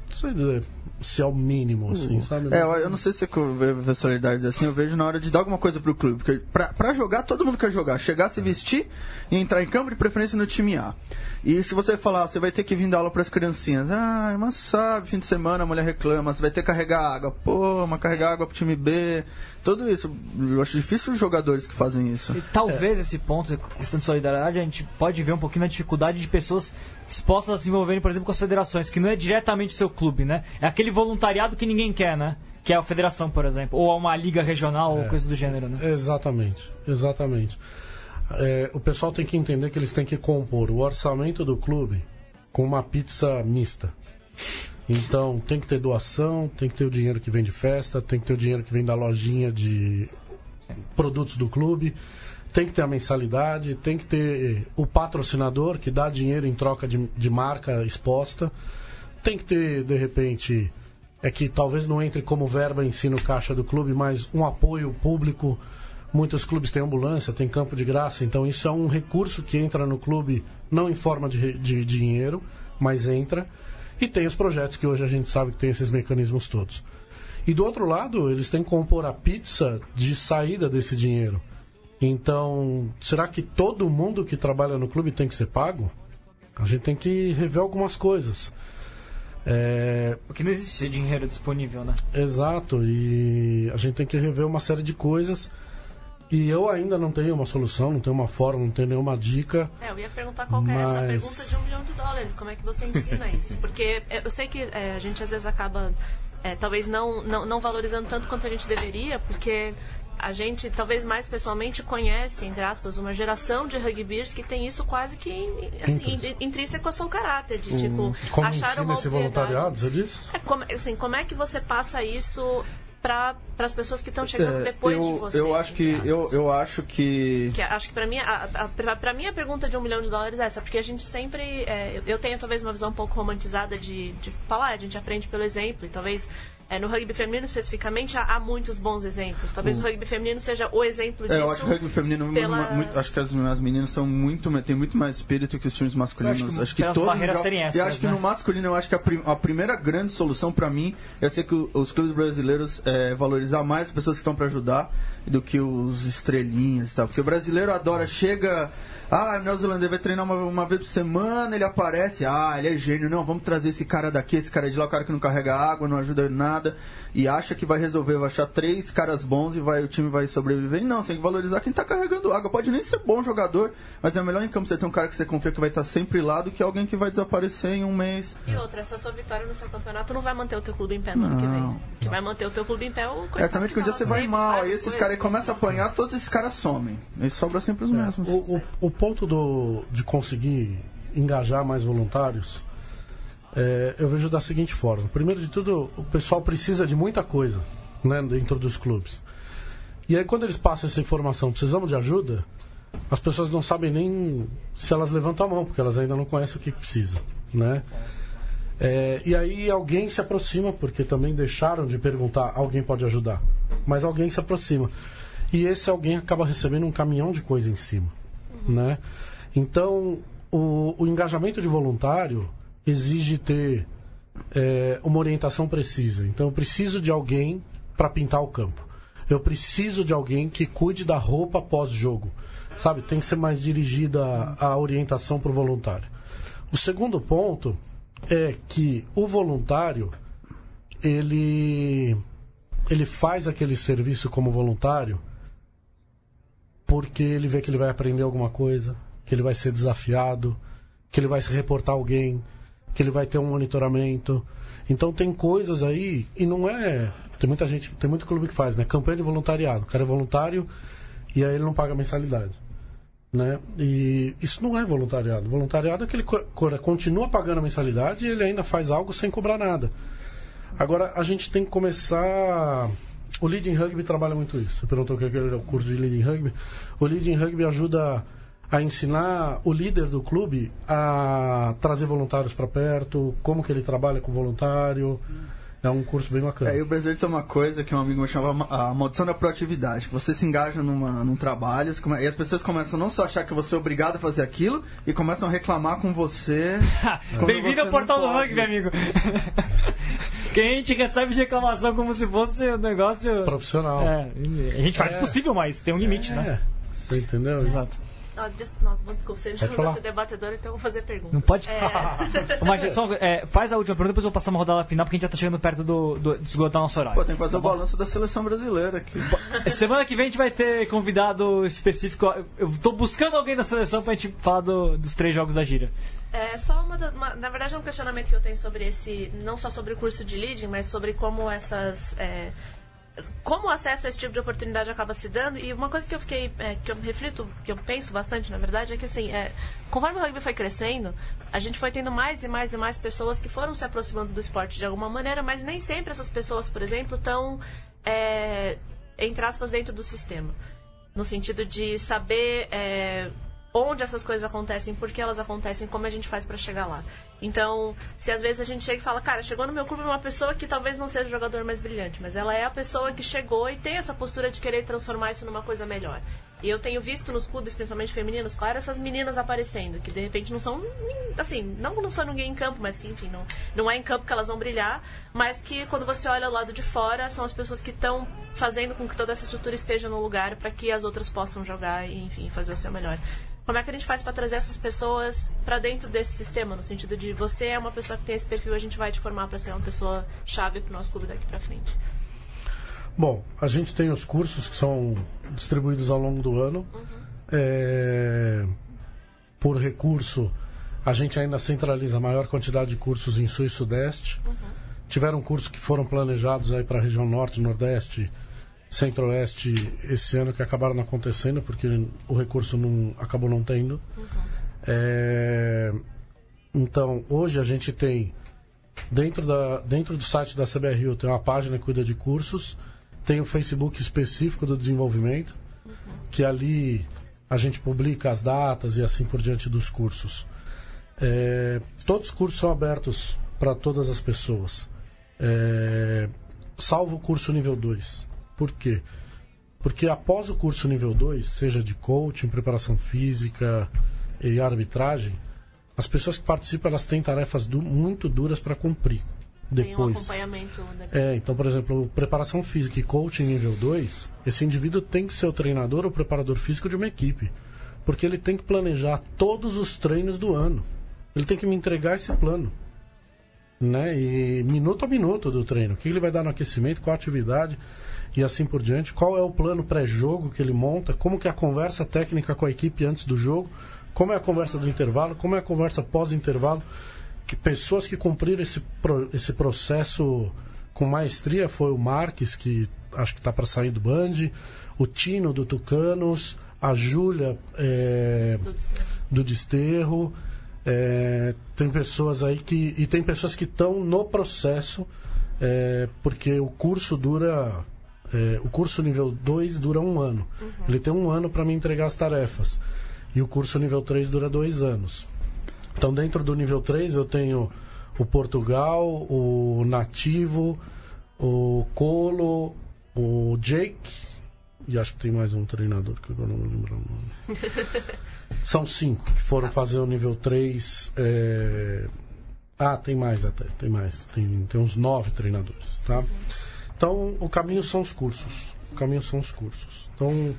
não sei dizer se é o mínimo, assim, uh, sabe? É, eu não sei se você vê solidariedade assim, eu vejo na hora de dar alguma coisa pro clube. Porque pra, pra jogar, todo mundo quer jogar. Chegar, se vestir e entrar em campo, de preferência no time A. E se você falar, você vai ter que vir dar aula para as criancinhas. Ah, mas sabe, fim de semana a mulher reclama, você vai ter que carregar água. Pô, mas carregar água pro time B. Tudo isso. Eu acho difícil os jogadores que fazem isso. E talvez é. esse ponto, questão de solidariedade, a gente pode ver um pouquinho na dificuldade de pessoas dispostas a se envolverem, por exemplo, com as federações, que não é diretamente seu clube, né? É aquele voluntariado que ninguém quer, né? Que é a federação, por exemplo. Ou uma liga regional é. ou coisa do gênero, né? Exatamente, exatamente é, o pessoal tem que entender que eles têm que compor o orçamento do clube com uma pizza mista. Então tem que ter doação, tem que ter o dinheiro que vem de festa, tem que ter o dinheiro que vem da lojinha de produtos do clube, tem que ter a mensalidade, tem que ter o patrocinador que dá dinheiro em troca de, de marca exposta, tem que ter, de repente, é que talvez não entre como verba em si no caixa do clube, mas um apoio público Muitos clubes têm ambulância, têm campo de graça, então isso é um recurso que entra no clube não em forma de, de dinheiro, mas entra. E tem os projetos que hoje a gente sabe que tem esses mecanismos todos. E do outro lado, eles têm que compor a pizza de saída desse dinheiro. Então, será que todo mundo que trabalha no clube tem que ser pago? A gente tem que rever algumas coisas. É... Porque não existe dinheiro disponível, né? Exato, e a gente tem que rever uma série de coisas. E eu ainda não tenho uma solução, não tenho uma forma, não tenho nenhuma dica. É, eu ia perguntar qual mas... é essa pergunta de um milhão de dólares. Como é que você ensina isso? Porque eu sei que é, a gente às vezes acaba, é, talvez não, não, não valorizando tanto quanto a gente deveria, porque a gente, talvez mais pessoalmente, conhece, entre aspas, uma geração de rugbyers que tem isso quase que assim, intrínseco ao seu caráter, de tipo, como achar uma esse voluntariado, você disse? É, como, assim, como é que você passa isso para as pessoas que estão chegando é, depois eu, de você. Eu acho que eu, eu acho que, que acho que para mim para mim a pergunta de um milhão de dólares é essa porque a gente sempre é, eu tenho talvez uma visão um pouco romantizada de, de falar a gente aprende pelo exemplo e talvez É, no rugby feminino, especificamente, há, há muitos bons exemplos. Talvez o rugby feminino seja o exemplo disso. É, eu acho que o rugby feminino pela... muito, acho que as, as meninas são muito tem muito mais espírito que os times masculinos. Eu acho que, acho que todos barreiras serem E essas, acho que né? no masculino eu acho que a, prim- a primeira grande solução pra mim é ser que o- os clubes brasileiros é, valorizar mais as pessoas que estão pra ajudar do que os estrelinhas e tal. Porque o brasileiro adora, chega. Ah, o neozelandês vai treinar uma, uma vez por semana, ele aparece, ah, ele é gênio, não, vamos trazer esse cara daqui, esse cara de lá, o cara que não carrega água, não ajuda em nada, e acha que vai resolver, vai achar três caras bons e vai, o time vai sobreviver. E não, você tem que valorizar quem tá carregando água. Pode nem ser bom jogador, mas é melhor em campo você ter um cara que você confia que vai estar sempre lá do que alguém que vai desaparecer em um mês. E outra, essa sua vitória no seu campeonato não vai manter o teu clube em pé no ano que vem. Não, que vai manter o teu clube em pé é o É também que um dia você vai mal, aí esses caras aí começam a apanhar, todos esses caras somem. E sobra sempre os mesmos. O, o, o ponto do, de conseguir engajar mais voluntários, é, eu vejo da seguinte forma. Primeiro de tudo, o pessoal precisa de muita coisa né, dentro dos clubes. E aí quando eles passam essa informação, precisamos de ajuda, as pessoas não sabem nem se elas levantam a mão, porque elas ainda não conhecem o que precisa. Né? É, e aí alguém se aproxima, porque também deixaram de perguntar, alguém pode ajudar. Mas alguém se aproxima. E esse alguém acaba recebendo um caminhão de coisa em cima. Né? Então, o, o engajamento de voluntário exige ter é, uma orientação precisa. Então, eu preciso de alguém para pintar o campo. Eu preciso de alguém que cuide da roupa pós-jogo. Sabe, tem que ser mais dirigida a, a orientação para o voluntário. O segundo ponto é que o voluntário ele ele faz aquele serviço como voluntário porque ele vê que ele vai aprender alguma coisa, que ele vai ser desafiado, que ele vai se reportar a alguém, que ele vai ter um monitoramento. Então tem coisas aí e não é tem muita gente, tem muito clube que faz, né? Campanha de voluntariado. O cara é voluntário e aí ele não paga mensalidade. Né? E isso não é voluntariado. Voluntariado é que ele co- co- continua pagando a mensalidade e ele ainda faz algo sem cobrar nada. Agora a gente tem que começar. O Leading Rugby trabalha muito isso. Você perguntou o que é o curso de Leading Rugby. O Leading Rugby ajuda a ensinar o líder do clube a trazer voluntários para perto, como que ele trabalha com voluntário. É um curso bem bacana. É, e o brasileiro tem uma coisa que um amigo meu chamava a maldição da proatividade, que você se engaja numa, num trabalho come- e as pessoas começam não só a achar que você é obrigado a fazer aquilo, e começam a reclamar com você. Bem-vindo ao portal do pode. rugby, amigo. que a gente recebe de reclamação como se fosse um negócio. Profissional. É, a gente faz o É. possível, mas tem um limite, né? É, você entendeu? Exato. Não, desculpa, você me chamou de ser debatedor, então eu vou fazer pergunta. Não pode. É, Mas só, é, faz a última pergunta, depois eu vou passar uma rodada final, porque a gente já tá chegando perto do, do, de esgotar nosso horário. Pô, tem que fazer o balanço da seleção brasileira aqui. Semana que vem a gente vai ter convidado específico. Eu tô buscando alguém da seleção pra gente falar do- dos três jogos da gira. É só uma, uma- Na verdade, é um questionamento que eu tenho sobre esse. Não só sobre o curso de leading, mas sobre como essas. é, como o acesso a esse tipo de oportunidade acaba se dando. E uma coisa que eu fiquei. é, que eu reflito, que eu penso bastante, na verdade, é que assim. é, conforme o rugby foi crescendo, a gente foi tendo mais e mais e mais pessoas que foram se aproximando do esporte de alguma maneira, mas nem sempre essas pessoas, por exemplo, estão. é, entre aspas, dentro do sistema. No sentido de saber é, onde essas coisas acontecem, por que elas acontecem, como a gente faz para chegar lá. Então, se às vezes a gente chega e fala, cara, chegou no meu clube uma pessoa que talvez não seja o jogador mais brilhante, mas ela é a pessoa que chegou e tem essa postura de querer transformar isso numa coisa melhor. E eu tenho visto nos clubes, principalmente femininos, claro, essas meninas aparecendo, que de repente não são, assim, não não são ninguém em campo, mas que, enfim, não, não é em campo que elas vão brilhar, mas que quando você olha o lado de fora, são as pessoas que estão fazendo com que toda essa estrutura esteja no lugar para que as outras possam jogar e, enfim, fazer o seu melhor. Como é que a gente faz para trazer essas pessoas para dentro desse sistema, no sentido de você é uma pessoa que tem esse perfil, a gente vai te formar para ser uma pessoa chave para o nosso clube daqui para frente. Bom, a gente tem os cursos que são distribuídos ao longo do ano. É, Por recurso, a gente ainda centraliza a maior quantidade de cursos em Sul e Sudeste. Tiveram cursos que foram planejados aí para a região Norte, Nordeste, Centro-Oeste esse ano que acabaram não acontecendo porque o recurso não acabou não tendo. É, Então, hoje a gente tem dentro, da, dentro do site da CBRU tem uma página que cuida de cursos, tem o Facebook específico do desenvolvimento, que ali a gente publica as datas e assim por diante dos cursos. É, todos os cursos são abertos para todas as pessoas. É, salvo o curso nível 2. Por quê? Porque após o curso nível 2, seja de coaching, preparação física e arbitragem, as pessoas que participam elas têm tarefas du muito duras para cumprir. Depois. Tem um acompanhamento. Né? É, então, por exemplo, preparação física e coaching nível 2, esse indivíduo tem que ser o treinador ou preparador físico de uma equipe. Porque ele tem que planejar todos os treinos do ano. Ele tem que me entregar esse plano. Né? E minuto a minuto do treino. O que ele vai dar no aquecimento, qual a atividade e assim por diante. Qual é o plano pré-jogo que ele monta, como que é a conversa técnica com a equipe antes do jogo, como é a conversa do intervalo, como é a conversa pós-intervalo. Que pessoas que cumpriram esse, esse processo com maestria foi o Marques, que acho que está para sair do Band, o Tino do Tucanos, a Júlia é, do Desterro. Do Desterro é, tem pessoas aí que. E tem pessoas que estão no processo, é, porque o curso dura. É, o curso nível 2 dura um ano. Uhum. Ele tem um ano para me entregar as tarefas. E o curso nível 3 dura dois anos. Então, dentro do nível 3, eu tenho o Portugal, o Nativo, o Colo, o Jake e acho que tem mais um treinador que agora não vou lembrar o nome. São cinco que foram fazer o nível 3. É... Ah, tem mais até, tem mais. Tem, tem uns nove treinadores, tá? Então, o caminho são os cursos. O caminho são os cursos. Então,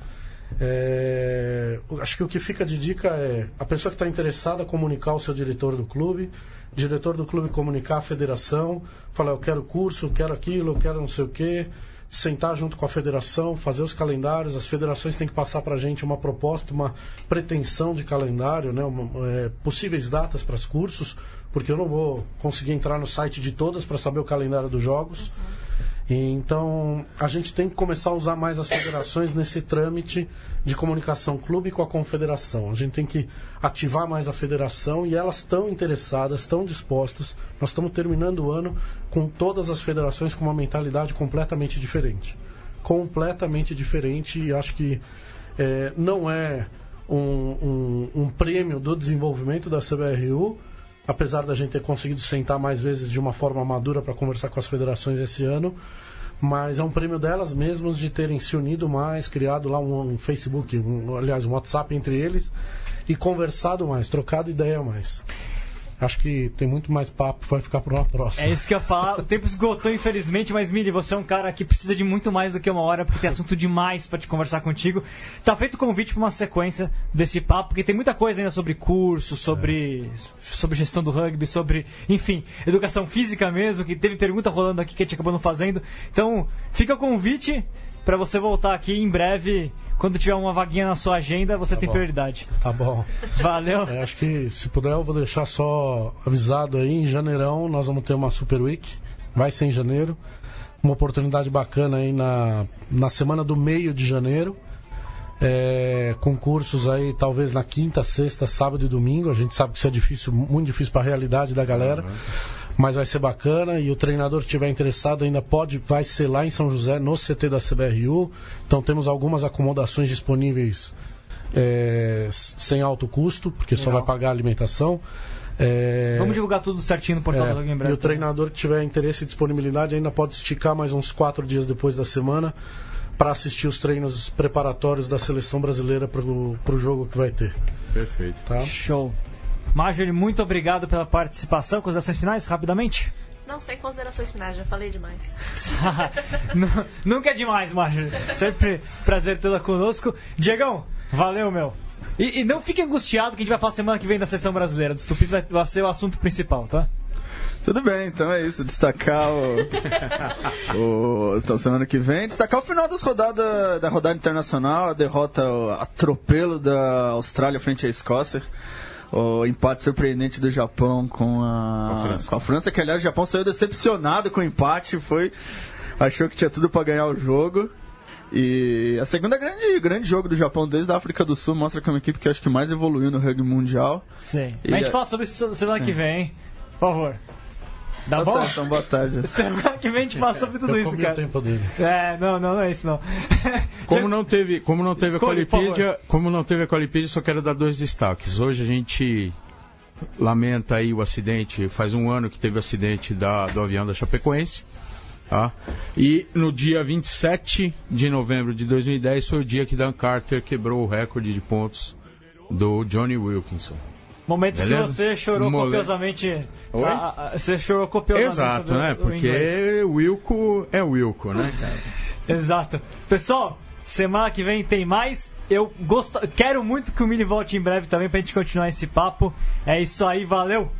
é... acho que o que fica de dica é a pessoa que está interessada comunicar o seu diretor do clube, diretor do clube comunicar a federação, falar eu quero curso, eu quero aquilo, eu quero não sei o quê sentar junto com a federação, fazer os calendários. As federações têm que passar para a gente uma proposta, uma pretensão de calendário, né? Uma, é, possíveis datas para os cursos, porque eu não vou conseguir entrar no site de todas para saber o calendário dos jogos. Uhum. Então, a gente tem que começar a usar mais as federações nesse trâmite de comunicação clube com a confederação. A gente tem que ativar mais a federação e elas estão interessadas, estão dispostas. Nós estamos terminando o ano com todas as federações com uma mentalidade completamente diferente. Completamente diferente e acho que é, não é um, um, um prêmio do desenvolvimento da CBRU, apesar da gente ter conseguido sentar mais vezes de uma forma madura para conversar com as federações esse ano, mas é um prêmio delas mesmas de terem se unido mais, criado lá um, um Facebook, um, aliás, um WhatsApp entre eles e conversado mais, trocado ideia mais. Acho que tem muito mais papo, vai ficar para uma próxima. É isso que eu ia falar. O tempo esgotou, infelizmente, mas Mili, você é um cara que precisa de muito mais do que uma hora, porque tem assunto demais para te conversar contigo. Tá feito o convite para uma sequência desse papo, porque tem muita coisa ainda sobre curso, sobre, é. sobre gestão do rugby, sobre, enfim, educação física mesmo, que teve pergunta rolando aqui que a gente acabou não fazendo. Então, fica o convite para você voltar aqui em breve. Quando tiver uma vaguinha na sua agenda, você tá tem bom. prioridade. Tá bom. Valeu. É, acho que, se puder, eu vou deixar só avisado aí. Em janeirão, nós vamos ter uma Super Week. Vai ser em janeiro. Uma oportunidade bacana aí na, na semana do meio de janeiro. É, concursos aí, talvez na quinta, sexta, sábado e domingo. A gente sabe que isso é difícil, muito difícil para a realidade da galera. Uhum mas vai ser bacana e o treinador que estiver interessado ainda pode, vai ser lá em São José, no CT da CBRU. Então temos algumas acomodações disponíveis é, sem alto custo, porque Legal. só vai pagar a alimentação. É... Vamos divulgar tudo certinho no portal é, do E o treinador que tiver interesse e disponibilidade ainda pode esticar mais uns quatro dias depois da semana para assistir os treinos preparatórios da seleção brasileira para o jogo que vai ter. Perfeito. Tá? Show. Marjorie, muito obrigado pela participação. Considerações finais, rapidamente? Não, sem considerações finais, já falei demais. Nunca é demais, Marjorie. Sempre prazer tê-la conosco. Diegão, valeu, meu. E, e, não fique angustiado que a gente vai falar semana que vem da sessão brasileira. Dos Tupis vai, vai ser o assunto principal, tá? Tudo bem, então é isso. Destacar o. o então, semana que vem. Destacar o final das rodadas da rodada internacional, a derrota, o atropelo da Austrália frente à Escócia o empate surpreendente do Japão com a, com a, França. Com a França, que aliás o Japão saiu decepcionado com o empate, foi achou que tinha tudo para ganhar o jogo. E a segunda grande, grande jogo do Japão desde a África do Sul mostra que é uma equipe que acho que mais evoluiu no rugby mundial. Sim. E Mas a gente fala sobre isso semana Sim. que vem, hein? Por favor. Dá tá bom? então boa tarde. Semana que vem a gente passa sobre tudo eu isso, cara. O tempo dele. É, não, não, não é isso não. Como não teve, como não teve a Qualipedia, como não teve a Qualipedia, só quero dar dois destaques. Hoje a gente lamenta aí o acidente, faz um ano que teve o acidente da, do avião da Chapecoense. Tá? E no dia 27 de novembro de 2010 foi o dia que Dan Carter quebrou o recorde de pontos do Johnny Wilkinson. Momento Beleza? que você chorou Mole... copiosamente. Oi? A, a, você chorou copiosamente. Exato, né? Porque Wilco é Wilco, né, Exato. Pessoal, semana que vem tem mais. Eu gosto, quero muito que o Mini volte em breve também pra gente continuar esse papo. É isso aí, valeu!